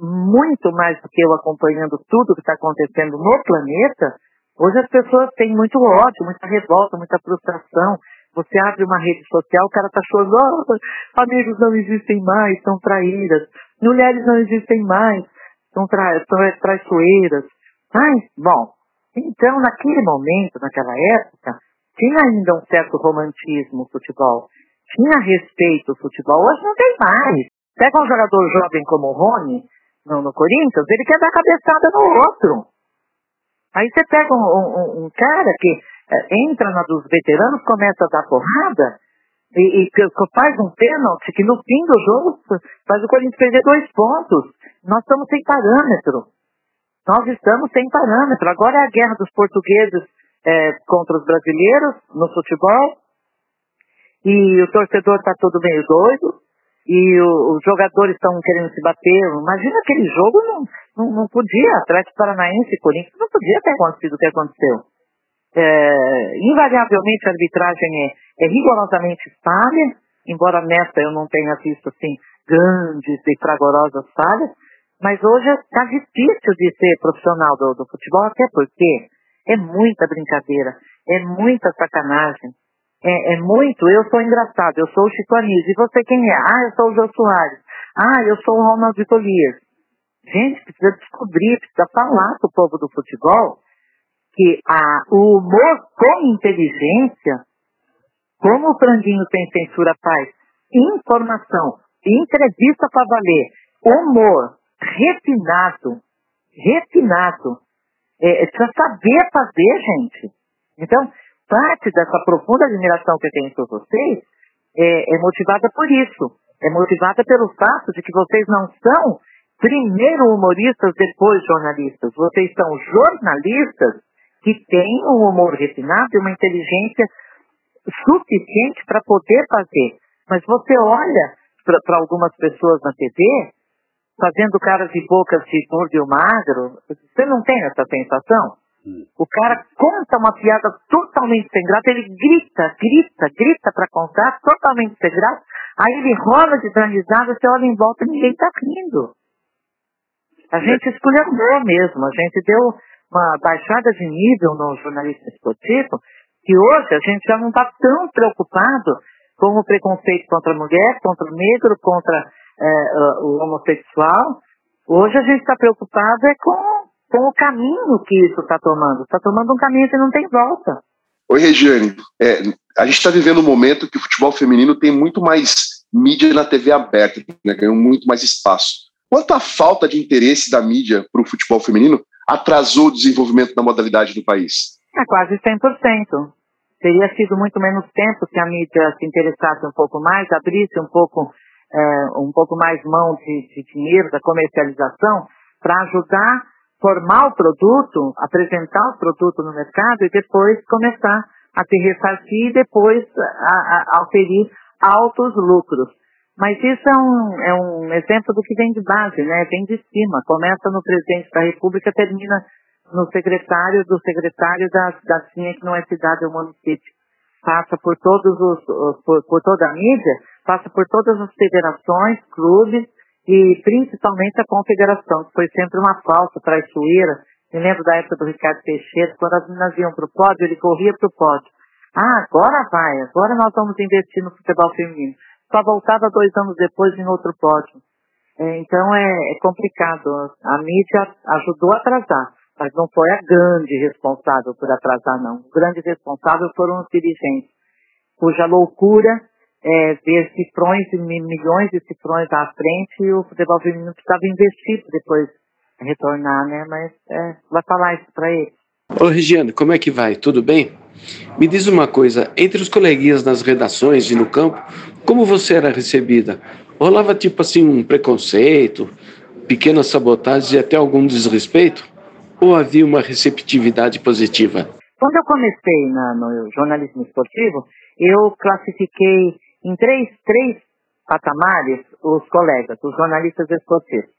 muito mais do que eu acompanhando tudo que está acontecendo no planeta. Hoje as pessoas têm muito ódio, muita revolta, muita frustração. Você abre uma rede social, o cara está chorando, oh, amigos não existem mais, são traíras. Mulheres não existem mais, são, tra são traiçoeiras. Mas, bom, então naquele momento, naquela época, tinha ainda um certo romantismo o futebol. Tinha respeito o futebol. Hoje não tem mais. Pega um jogador jovem como o Rony, no, no Corinthians, ele quer dar cabeçada no outro. Aí você pega um, um, um cara que é, entra na dos veteranos, começa a dar porrada, e, e, faz um pênalti que no fim do jogo faz o Corinthians perder dois pontos. Nós estamos sem parâmetro. Nós estamos sem parâmetro. Agora é a guerra dos portugueses é, contra os brasileiros no futebol. E o torcedor está todo meio doido. E o, os jogadores estão querendo se bater. Imagina aquele jogo, não, não, não podia. Atlético Paranaense e Corinthians não podia ter acontecido o que aconteceu. É, invariavelmente a arbitragem é, é rigorosamente falha, embora nessa eu não tenha visto assim grandes e fragorosas falhas, mas hoje está difícil de ser profissional do, do futebol, até porque é muita brincadeira, é muita sacanagem, é, é, muito, eu sou engraçado, eu sou o Chico Anísio, e você quem é? Ah, eu sou o Jô Soares, ah, eu sou o Ronaldo Tolias. Gente, precisa descobrir, precisa falar para o povo do futebol que a, o humor com inteligência, como o Franguinho sem censura faz, informação, entrevista para valer, humor refinado, refinado, é, é, precisa saber fazer, gente. Então, parte dessa profunda admiração que eu tenho por vocês é, é motivada por isso. É motivada pelo fato de que vocês não são primeiro humoristas, depois jornalistas. Vocês são jornalistas que têm um humor refinado e uma inteligência suficiente para poder fazer. Mas você olha para algumas pessoas na TV fazendo caras e bocas de gordo magro. Você não tem essa sensação? O cara conta uma piada totalmente sem graça, ele grita, grita, grita para contar, totalmente sem graça. Aí ele rola de risada, você olha em volta e ninguém está rindo. A gente escolheu mesmo, a gente deu uma baixada de nível no jornalismo esportivo, que hoje a gente já não está tão preocupado com o preconceito contra a mulher, contra o negro, contra é, o homossexual. Hoje a gente está preocupado é com, com o caminho que isso está tomando. Está tomando um caminho que não tem volta. Oi, Regiane. É, a gente está vivendo um momento que o futebol feminino tem muito mais mídia na TV aberta, né, ganhou muito mais espaço. Quanto à falta de interesse da mídia para o futebol feminino atrasou o desenvolvimento da modalidade no país? É quase 100%. Teria sido muito menos tempo se a mídia se interessasse um pouco mais, abrisse um pouco é, um pouco mais mão de, de dinheiro da comercialização para ajudar formar o produto, apresentar o produto no mercado e depois começar a se ressarcir e depois a, a, a oferir altos lucros. Mas isso é um, é um exemplo do que vem de base, né? Vem de cima. Começa no presidente da República, termina no secretário do secretário da, da CINA, que não é cidade, é município. Passa por todos os, por, por toda a mídia, passa por todas as federações, clubes e principalmente a confederação, que foi sempre uma falsa traiçoeira. Me lembro da época do Ricardo Teixeira, quando as meninas iam para o pódio, ele corria para o pódio. Ah, agora vai, agora nós vamos investir no futebol feminino só voltava dois anos depois em outro pódio. É, então é, é, complicado. A mídia ajudou a atrasar, mas não foi a grande responsável por atrasar, não. O grande responsável foram os dirigentes, cuja loucura é ver cifrões e milhões de cifrões à frente e o futebol feminino precisava investir para depois retornar, né? Mas é, vai falar isso para ele. Ô Regiane, como é que vai? Tudo bem? Me diz uma coisa, entre os coleguinhas nas redações e no campo, como você era recebida? Rolava tipo assim um preconceito, pequenas sabotagens e até algum desrespeito? Ou havia uma receptividade positiva? Quando eu comecei na, no jornalismo esportivo, eu classifiquei em três, três patamares os colegas, os jornalistas esportivos.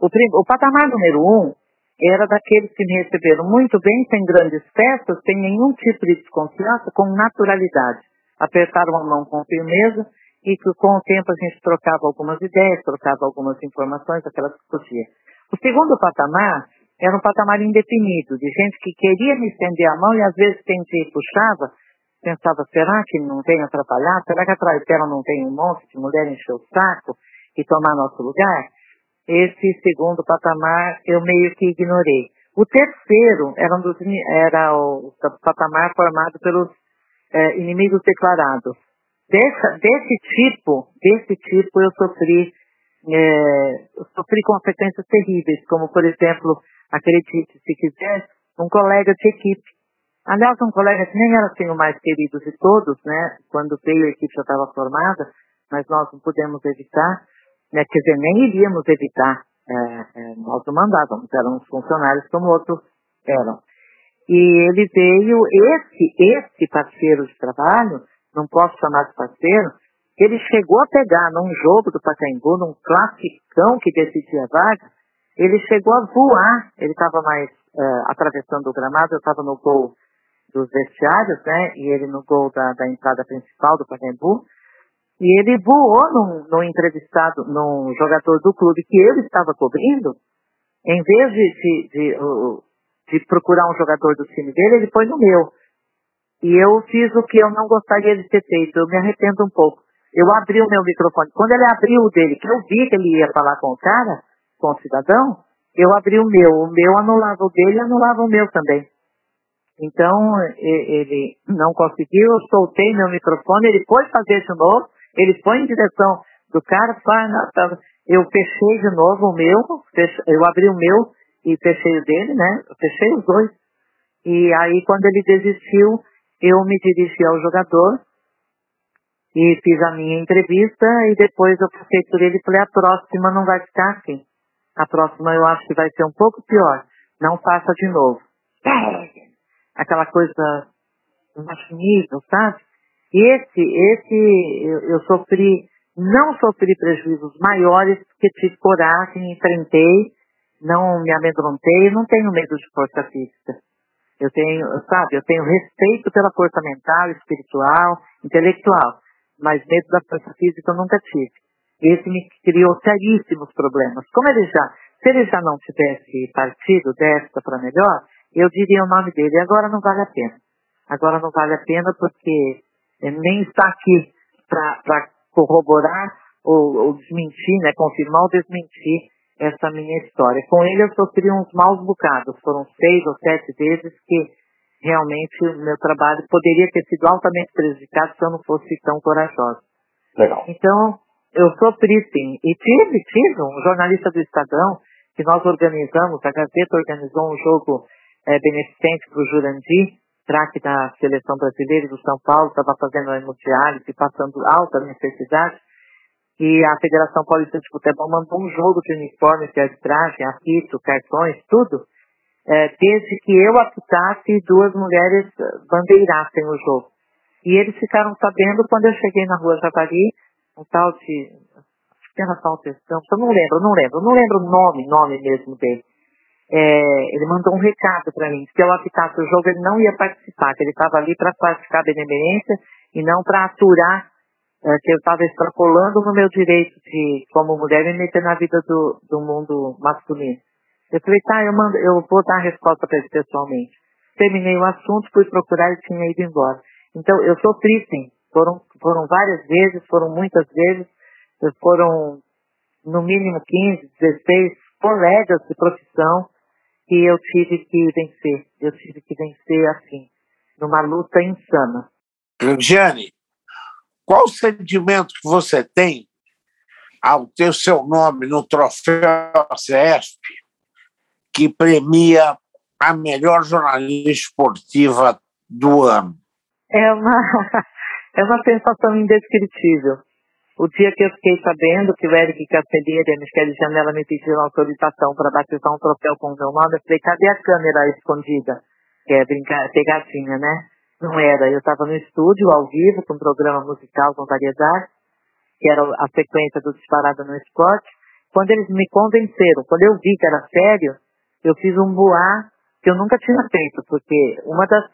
O, o patamar número um era daqueles que me receberam muito bem, sem grandes festas, sem nenhum tipo de desconfiança, com naturalidade. Apertaram a mão com firmeza e que com o tempo a gente trocava algumas ideias, trocava algumas informações, aquelas que podia. O segundo patamar era um patamar indefinido, de gente que queria me estender a mão e às vezes quem te puxava pensava, será que não vem atrapalhar? Será que atrás dela não tem um monte de mulher encher o saco e tomar nosso lugar? Esse segundo patamar eu meio que ignorei. O terceiro era, um dos, era o patamar formado pelos é, inimigos declarados. Desse tipo, desse tipo eu sofri, é, sofri consequências terríveis, como por exemplo, acredite se quiser, um colega de equipe. Aliás, um colega que nem era assim o mais querido de todos, né? Quando veio a equipe já estava formada, mas nós não pudemos evitar né, quer dizer, nem iríamos evitar, é, é, nós não mandávamos, éramos funcionários como outros eram. E ele veio, esse, esse parceiro de trabalho, não posso chamar de parceiro, ele chegou a pegar num jogo do Pacaembu, num classicão que decidia vaga, ele chegou a voar, ele estava mais é, atravessando o gramado, eu estava no gol dos vestiários, né, e ele no gol da, da entrada principal do Pacaembu, e ele voou num, num entrevistado, num jogador do clube que ele estava cobrindo, em vez de, de, de, de, procurar um jogador do time dele, ele foi no meu. E eu fiz o que eu não gostaria de ter feito, eu me arrependo um pouco. Eu abri o meu microfone. Quando ele abriu o dele, que eu vi que ele ia falar com o cara, com o cidadão, eu abri o meu. O meu anulava o dele e anulava o meu também. Então, ele não conseguiu, eu soltei meu microfone, ele foi fazer de novo, ele foi em direção do cara, eu fechei de novo o meu, eu abri o meu e fechei o dele, né? Eu fechei os dois. E aí, quando ele desistiu, eu me dirigi ao jogador e fiz a minha entrevista e depois eu passei por ele e falei, a próxima não vai ficar assim. A próxima eu acho que vai ser um pouco pior. Não faça de novo. *laughs* Aquela coisa baixo nível, sabe? Esse, esse, eu, eu sofri, não sofri prejuízos maiores, porque tive coragem, enfrentei, não me amedrontei, não tenho medo de força física. Eu tenho, sabe, eu tenho respeito pela força mental, espiritual, intelectual, mas medo da força física eu nunca tive. Esse me criou seríssimos problemas. Como ele já, se ele já não tivesse partido desta para melhor, eu diria o nome dele. Agora não vale a pena. Agora não vale a pena porque nem está aqui para corroborar ou, ou, desmentir, né, confirmar ou desmentir essa minha história. Com ele eu sofri uns maus bocados, foram seis ou sete vezes que realmente o meu trabalho poderia ter sido altamente prejudicado se eu não fosse tão corajosa. Legal. Então, eu sofri sim. E tive, tive um jornalista do Estadão, que nós organizamos, a Gazeta organizou um jogo é, beneficente para o Jurandir, craque da seleção brasileira do São Paulo, estava fazendo hemodiálise, passando alta necessidade, e a Federação Paulista de Futebol mandou um jogo de uniforme, de arbitragem, apito, cartões, tudo, é, desde que eu apitasse e duas mulheres bandeirassem o jogo. E eles ficaram sabendo quando eu cheguei na rua Javari, um tal de. Acho que era Paulo Campos, eu não lembro, não lembro, não lembro o nome, nome mesmo dele. É, ele mandou um recado para mim, se eu apitasse o jogo ele não ia participar, que ele estava ali para praticar benemerência e não para aturar é, que eu estava extrapolando no meu direito de, como mulher, me meter na vida do, do mundo masculino. Eu falei, tá, eu, mando, eu vou dar a resposta para ele pessoalmente. Terminei o assunto, fui procurar e tinha ido embora. Então, eu sou triste. Foram, foram várias vezes, foram muitas vezes, foram no mínimo 15, 16 colegas de profissão que eu tive que vencer. Eu tive que vencer assim, numa luta insana. Gianni, qual o sentimento que você tem ao ter seu nome no troféu CESP, que premia a melhor jornalista esportiva do ano? É uma, *laughs* é uma sensação indescritível. O dia que eu fiquei sabendo que o Eric Castelleira e a Michele Janela me pediram autorização para batizar um troféu com o meu nome, eu falei, cadê a câmera escondida? Que é brincar, pegadinha, né? Não era. Eu estava no estúdio, ao vivo, com um programa musical com variedade, que era a sequência do Disparada no Esporte. Quando eles me convenceram, quando eu vi que era sério, eu fiz um boar que eu nunca tinha feito, porque uma das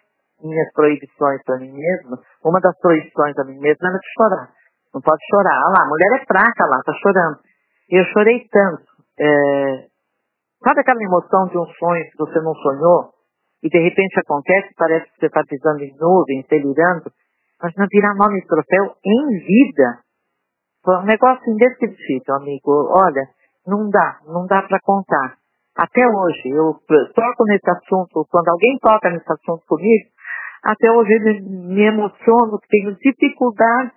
minhas proibições para mim mesma, uma das proibições a mim mesma era de chorar. Não pode chorar. Ah lá, a mulher é fraca lá, tá chorando. Eu chorei tanto. É... Sabe aquela emoção de um sonho que você não sonhou? E de repente acontece, parece que você está pisando em nuvens, delirando. Mas não virar nome de troféu em vida. Foi um negócio indescritível, amigo. Olha, não dá, não dá para contar. Até hoje, eu toco nesse assunto, quando alguém toca nesse assunto comigo, até hoje ele me emociona, tenho dificuldade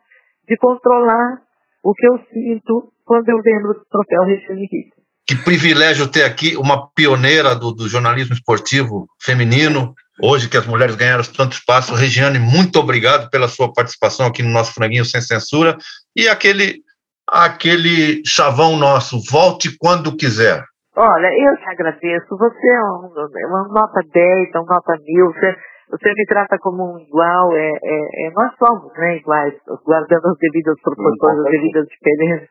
de controlar o que eu sinto quando eu lembro do troféu Regina Rita. Que privilégio ter aqui uma pioneira do, do, jornalismo esportivo feminino, hoje que as mulheres ganharam tanto espaço. Regiane, muito obrigado pela sua participação aqui no nosso Franguinho Sem Censura. E aquele, aquele chavão nosso, volte quando quiser. Olha, eu te agradeço. Você é um, uma nota 10, uma nota mil. Você, você me trata como um igual. É, é, é, nós somos né, iguais, guardando as devidas proporções, as devidas diferenças.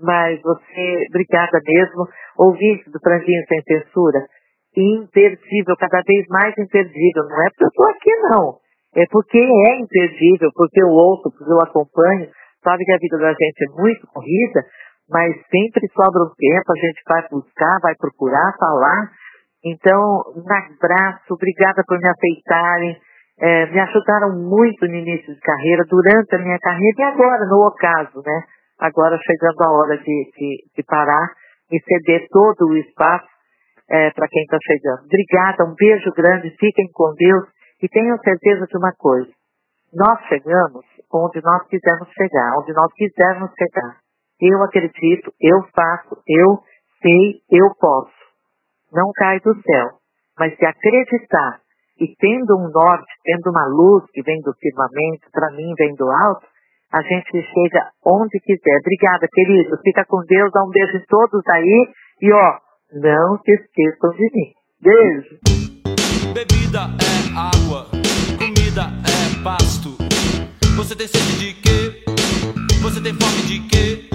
Mas você, obrigada mesmo. Ouvinte do Franguinho Sem Censura, imperdível, cada vez mais imperdível. Não é porque eu estou aqui, não. É porque é imperdível, porque eu ouço, porque eu acompanho. Sabe que a vida da gente é muito corrida, mas sempre sobra um tempo, a gente vai buscar, vai procurar, falar. Então, um abraço, obrigada por me aceitarem. É, me ajudaram muito no início de carreira, durante a minha carreira e agora, no ocaso, né? Agora chegando a hora de, de, de parar e ceder todo o espaço é, para quem está chegando. Obrigada, um beijo grande, fiquem com Deus e tenham certeza de uma coisa. Nós chegamos onde nós quisermos chegar, onde nós quisermos chegar. Eu acredito, eu faço, eu sei, eu posso. Não cai do céu. Mas se acreditar e tendo um norte, tendo uma luz que vem do firmamento, para mim vem do alto, a gente chega onde quiser. Obrigada, querido. Fica com Deus, dá um beijo em todos aí. E ó, não se esqueçam de mim. Beijo. Bebida é água, comida é pasto. Você tem sede de quê? Você tem fome de quê?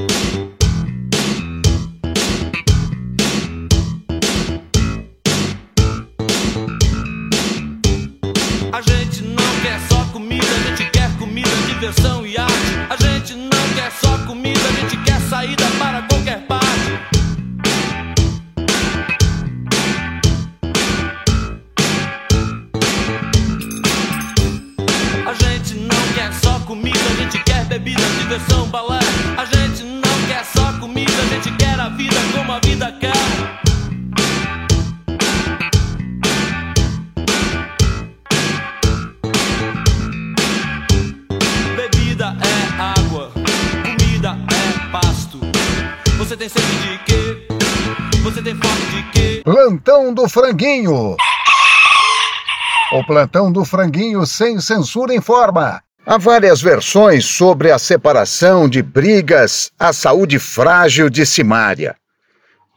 Diversão e arte. A gente não quer só comida, a gente quer saída para qualquer parte. A gente não quer só comida, a gente quer bebida, diversão, balé. A gente não quer só comida, a gente quer a vida como a vida quer. Você tem sede de quê? Você tem fome de quê? Plantão do Franguinho. O plantão do Franguinho sem censura informa. Há várias versões sobre a separação de brigas, a saúde frágil de Simária.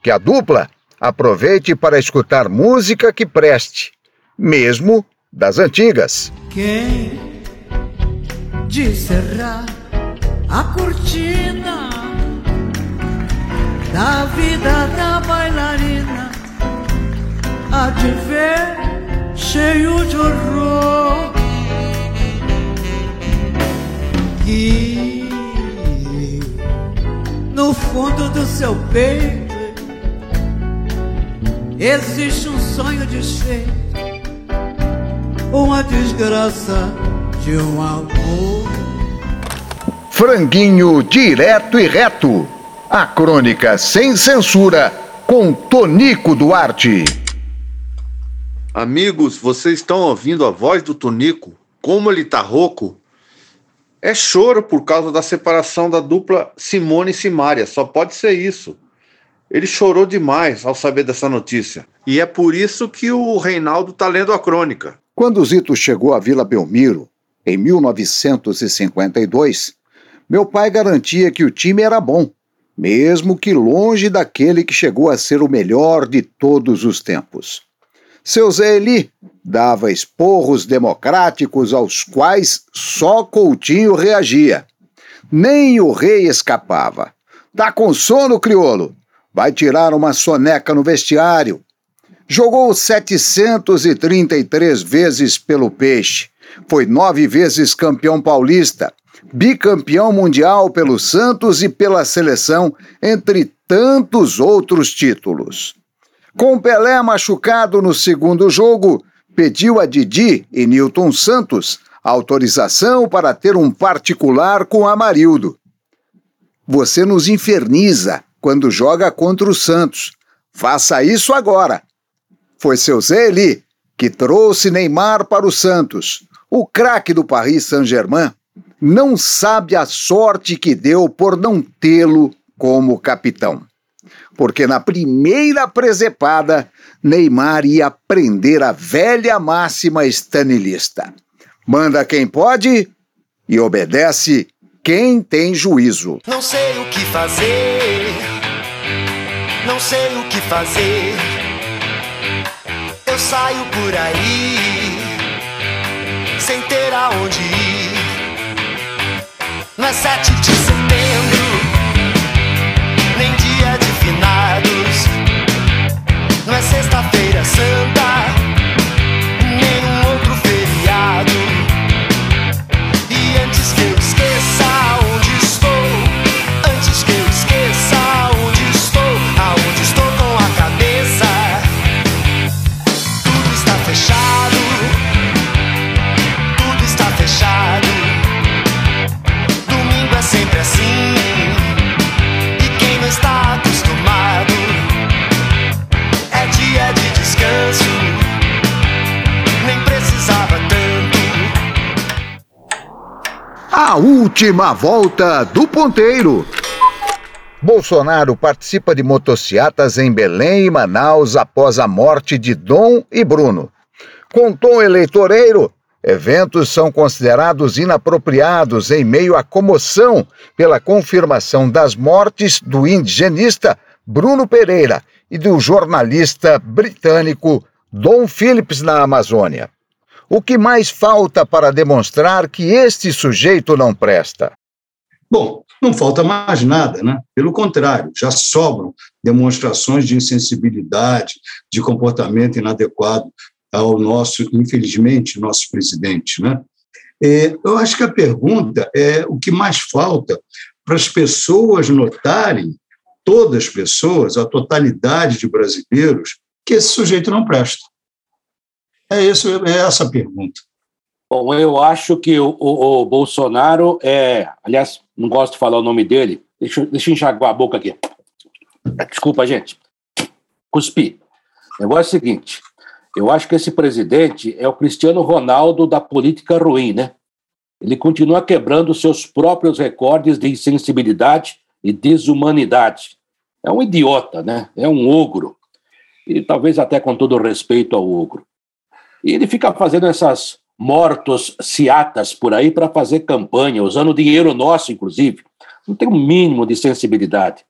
Que a dupla Aproveite para escutar música que preste, mesmo das antigas. Quem de cerrar a cortina da vida da bailarina há de ver cheio de horror e no fundo do seu peito existe um sonho desfeito uma desgraça de um amor Franguinho direto e reto. A crônica sem censura com Tonico Duarte. Amigos, vocês estão ouvindo a voz do Tonico? Como ele tá rouco? É choro por causa da separação da dupla Simone e Simária, só pode ser isso. Ele chorou demais ao saber dessa notícia. E é por isso que o Reinaldo tá lendo a crônica. Quando Zito chegou à Vila Belmiro, em 1952, meu pai garantia que o time era bom, mesmo que longe daquele que chegou a ser o melhor de todos os tempos. Seu Zé Eli dava esporros democráticos aos quais só Coutinho reagia. Nem o rei escapava. Tá com sono, criolo? Vai tirar uma soneca no vestiário. Jogou 733 vezes pelo Peixe. Foi nove vezes campeão paulista, bicampeão mundial pelo Santos e pela seleção, entre tantos outros títulos. Com Pelé machucado no segundo jogo, pediu a Didi e Newton Santos autorização para ter um particular com Amarildo. Você nos inferniza quando joga contra o Santos. Faça isso agora. Foi seu Zé Eli que trouxe Neymar para o Santos. O craque do Paris Saint-Germain não sabe a sorte que deu por não tê-lo como capitão. Porque na primeira presepada, Neymar ia aprender a velha máxima estanilista: manda quem pode e obedece quem tem juízo. Não sei o que fazer, não sei o que fazer. Eu saio por aí, sem ter aonde ir. Não última volta do ponteiro. Bolsonaro participa de motociatas em Belém e Manaus após a morte de Dom e Bruno. Com tom eleitoreiro, eventos são considerados inapropriados em meio à comoção pela confirmação das mortes do indigenista Bruno Pereira e do jornalista britânico Dom Phillips na Amazônia. O que mais falta para demonstrar que este sujeito não presta? Bom, não falta mais nada, né? Pelo contrário, já sobram demonstrações de insensibilidade, de comportamento inadequado ao nosso, infelizmente, nosso presidente, né? É, eu acho que a pergunta é o que mais falta para as pessoas notarem, todas as pessoas, a totalidade de brasileiros, que esse sujeito não presta. É, isso, é essa a pergunta. Bom, eu acho que o, o- o Bolsonaro é. Aliás, não gosto de falar o nome dele. Deixa, deixa eu enxaguar a boca aqui. Desculpa, gente. Cuspi. O negócio é o seguinte: eu acho que esse presidente é o Cristiano Ronaldo da política ruim, né? Ele continua quebrando seus próprios recordes de insensibilidade e desumanidade. É um idiota, né? É um ogro. E talvez até com todo respeito ao ogro. E ele fica fazendo essas mortos ciatas por aí para fazer campanha, usando dinheiro nosso, inclusive. Não tem um mínimo de sensibilidade.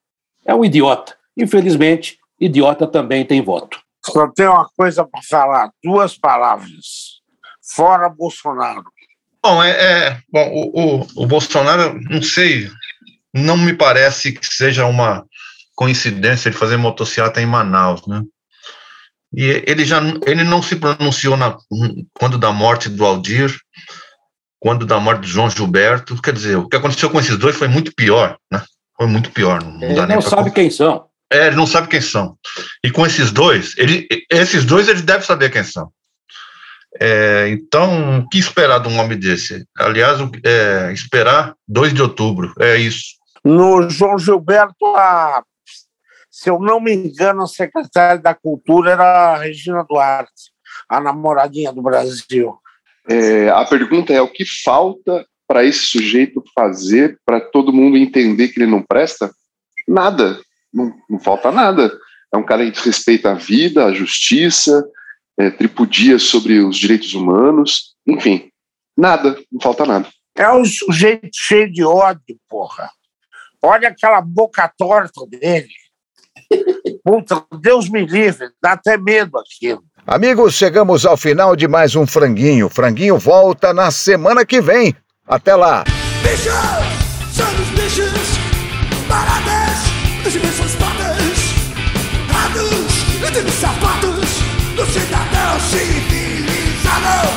É um idiota. Infelizmente, idiota também tem voto. Só tenho uma coisa para falar, duas palavras. Fora Bolsonaro. Bom, é, é bom, o, o, o, Bolsonaro, não sei, não me parece que seja uma coincidência ele fazer motocicleta em Manaus, né? E ele já ele não se pronunciou na, quando da morte do Aldir, quando da morte do João Gilberto. Quer dizer, o que aconteceu com esses dois foi muito pior, né? Foi muito pior. Não, ele não sabe quem são. É, ele não sabe quem são. E com esses dois, ele, esses dois ele deve saber quem são. É, então, o que esperar de um homem desse? Aliás, é, esperar 2 de outubro, é isso. No João Gilberto, a, se eu não me engano, a secretária da Cultura era a Regina Duarte, a namoradinha do Brasil. É, a pergunta é: o que falta para esse sujeito fazer para todo mundo entender que ele não presta? Nada, não, não falta nada. É um cara que respeita a vida, a justiça, é, tripudia sobre os direitos humanos, enfim, nada, não falta nada. É um sujeito cheio de ódio, porra. Olha aquela boca torta dele. Puta, Deus me livre, dá até medo aquilo. Amigos, chegamos ao final de mais um Franguinho. Franguinho volta na semana que vem. Até lá. Bichos, somos bichos, baratas, os imensos patas, ratos, e sapatos do cidadão civilizado.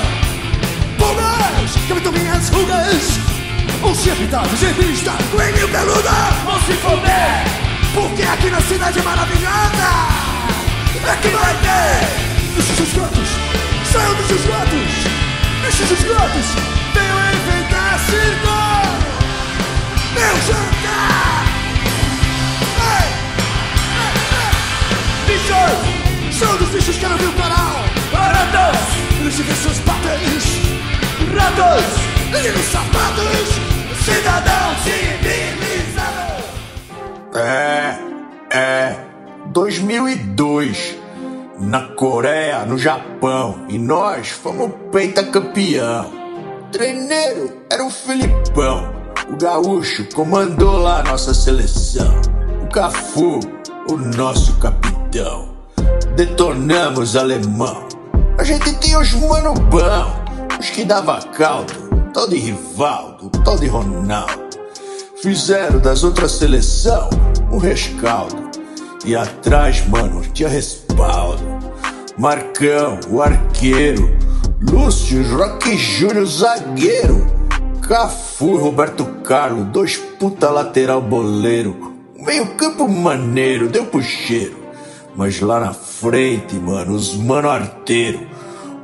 Pulgas, que habitam minhas rugas, vão ser pintados em vista, coelhinho peluda, vão se foder, porque aqui na cidade maravilhosa. É que vai ter. Bichos escrotos, saiam dos esgotos, bichos escrotos, venham enfeitar circo, meu jantar. Bichos! São dos bichos que não viu canal. Baratas, eles ficam suas patas Ratos, meninos sapatos. Cidadão civilizado É, é 2002 Na Coreia, no Japão. E nós fomos pentacampeão. Treineiro era o Filipão O gaúcho comandou lá nossa seleção. O Cafu, o nosso capitão. Detonamos alemão. A gente tinha os mano bom, os que dava caldo, tal de Rivaldo, tal de Ronaldo. Fizeram das outras seleção um rescaldo. E atrás, mano, tinha respaldo. Marcão, o arqueiro, Lúcio, Roque Júnior, zagueiro. Cafu, Roberto Carlos, dois puta lateral boleiro. Meio campo maneiro, deu pro cheiro. Mas lá na frente, mano, os mano arteiro,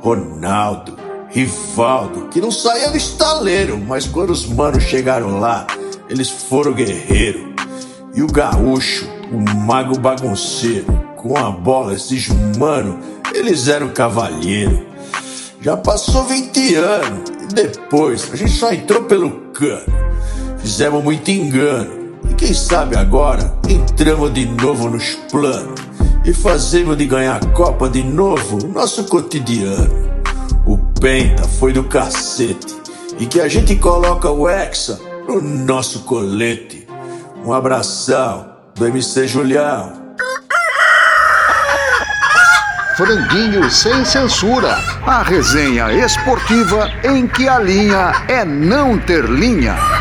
Ronaldo, Rivaldo, que não saía do estaleiro, mas quando os manos chegaram lá, eles foram guerreiro. E o gaúcho, o mago bagunceiro, com a bola, esses mano, eles eram cavalheiro. Já passou 20 anos e depois a gente só entrou pelo cano. Fizemos muito engano. E quem sabe agora entramos de novo nos planos e fazemos de ganhar a Copa de novo nosso cotidiano. O Penta foi do cacete e que a gente coloca o Hexa no nosso colete. Um abração do MC Julião. Franguinho sem censura. A resenha esportiva em que a linha é não ter linha.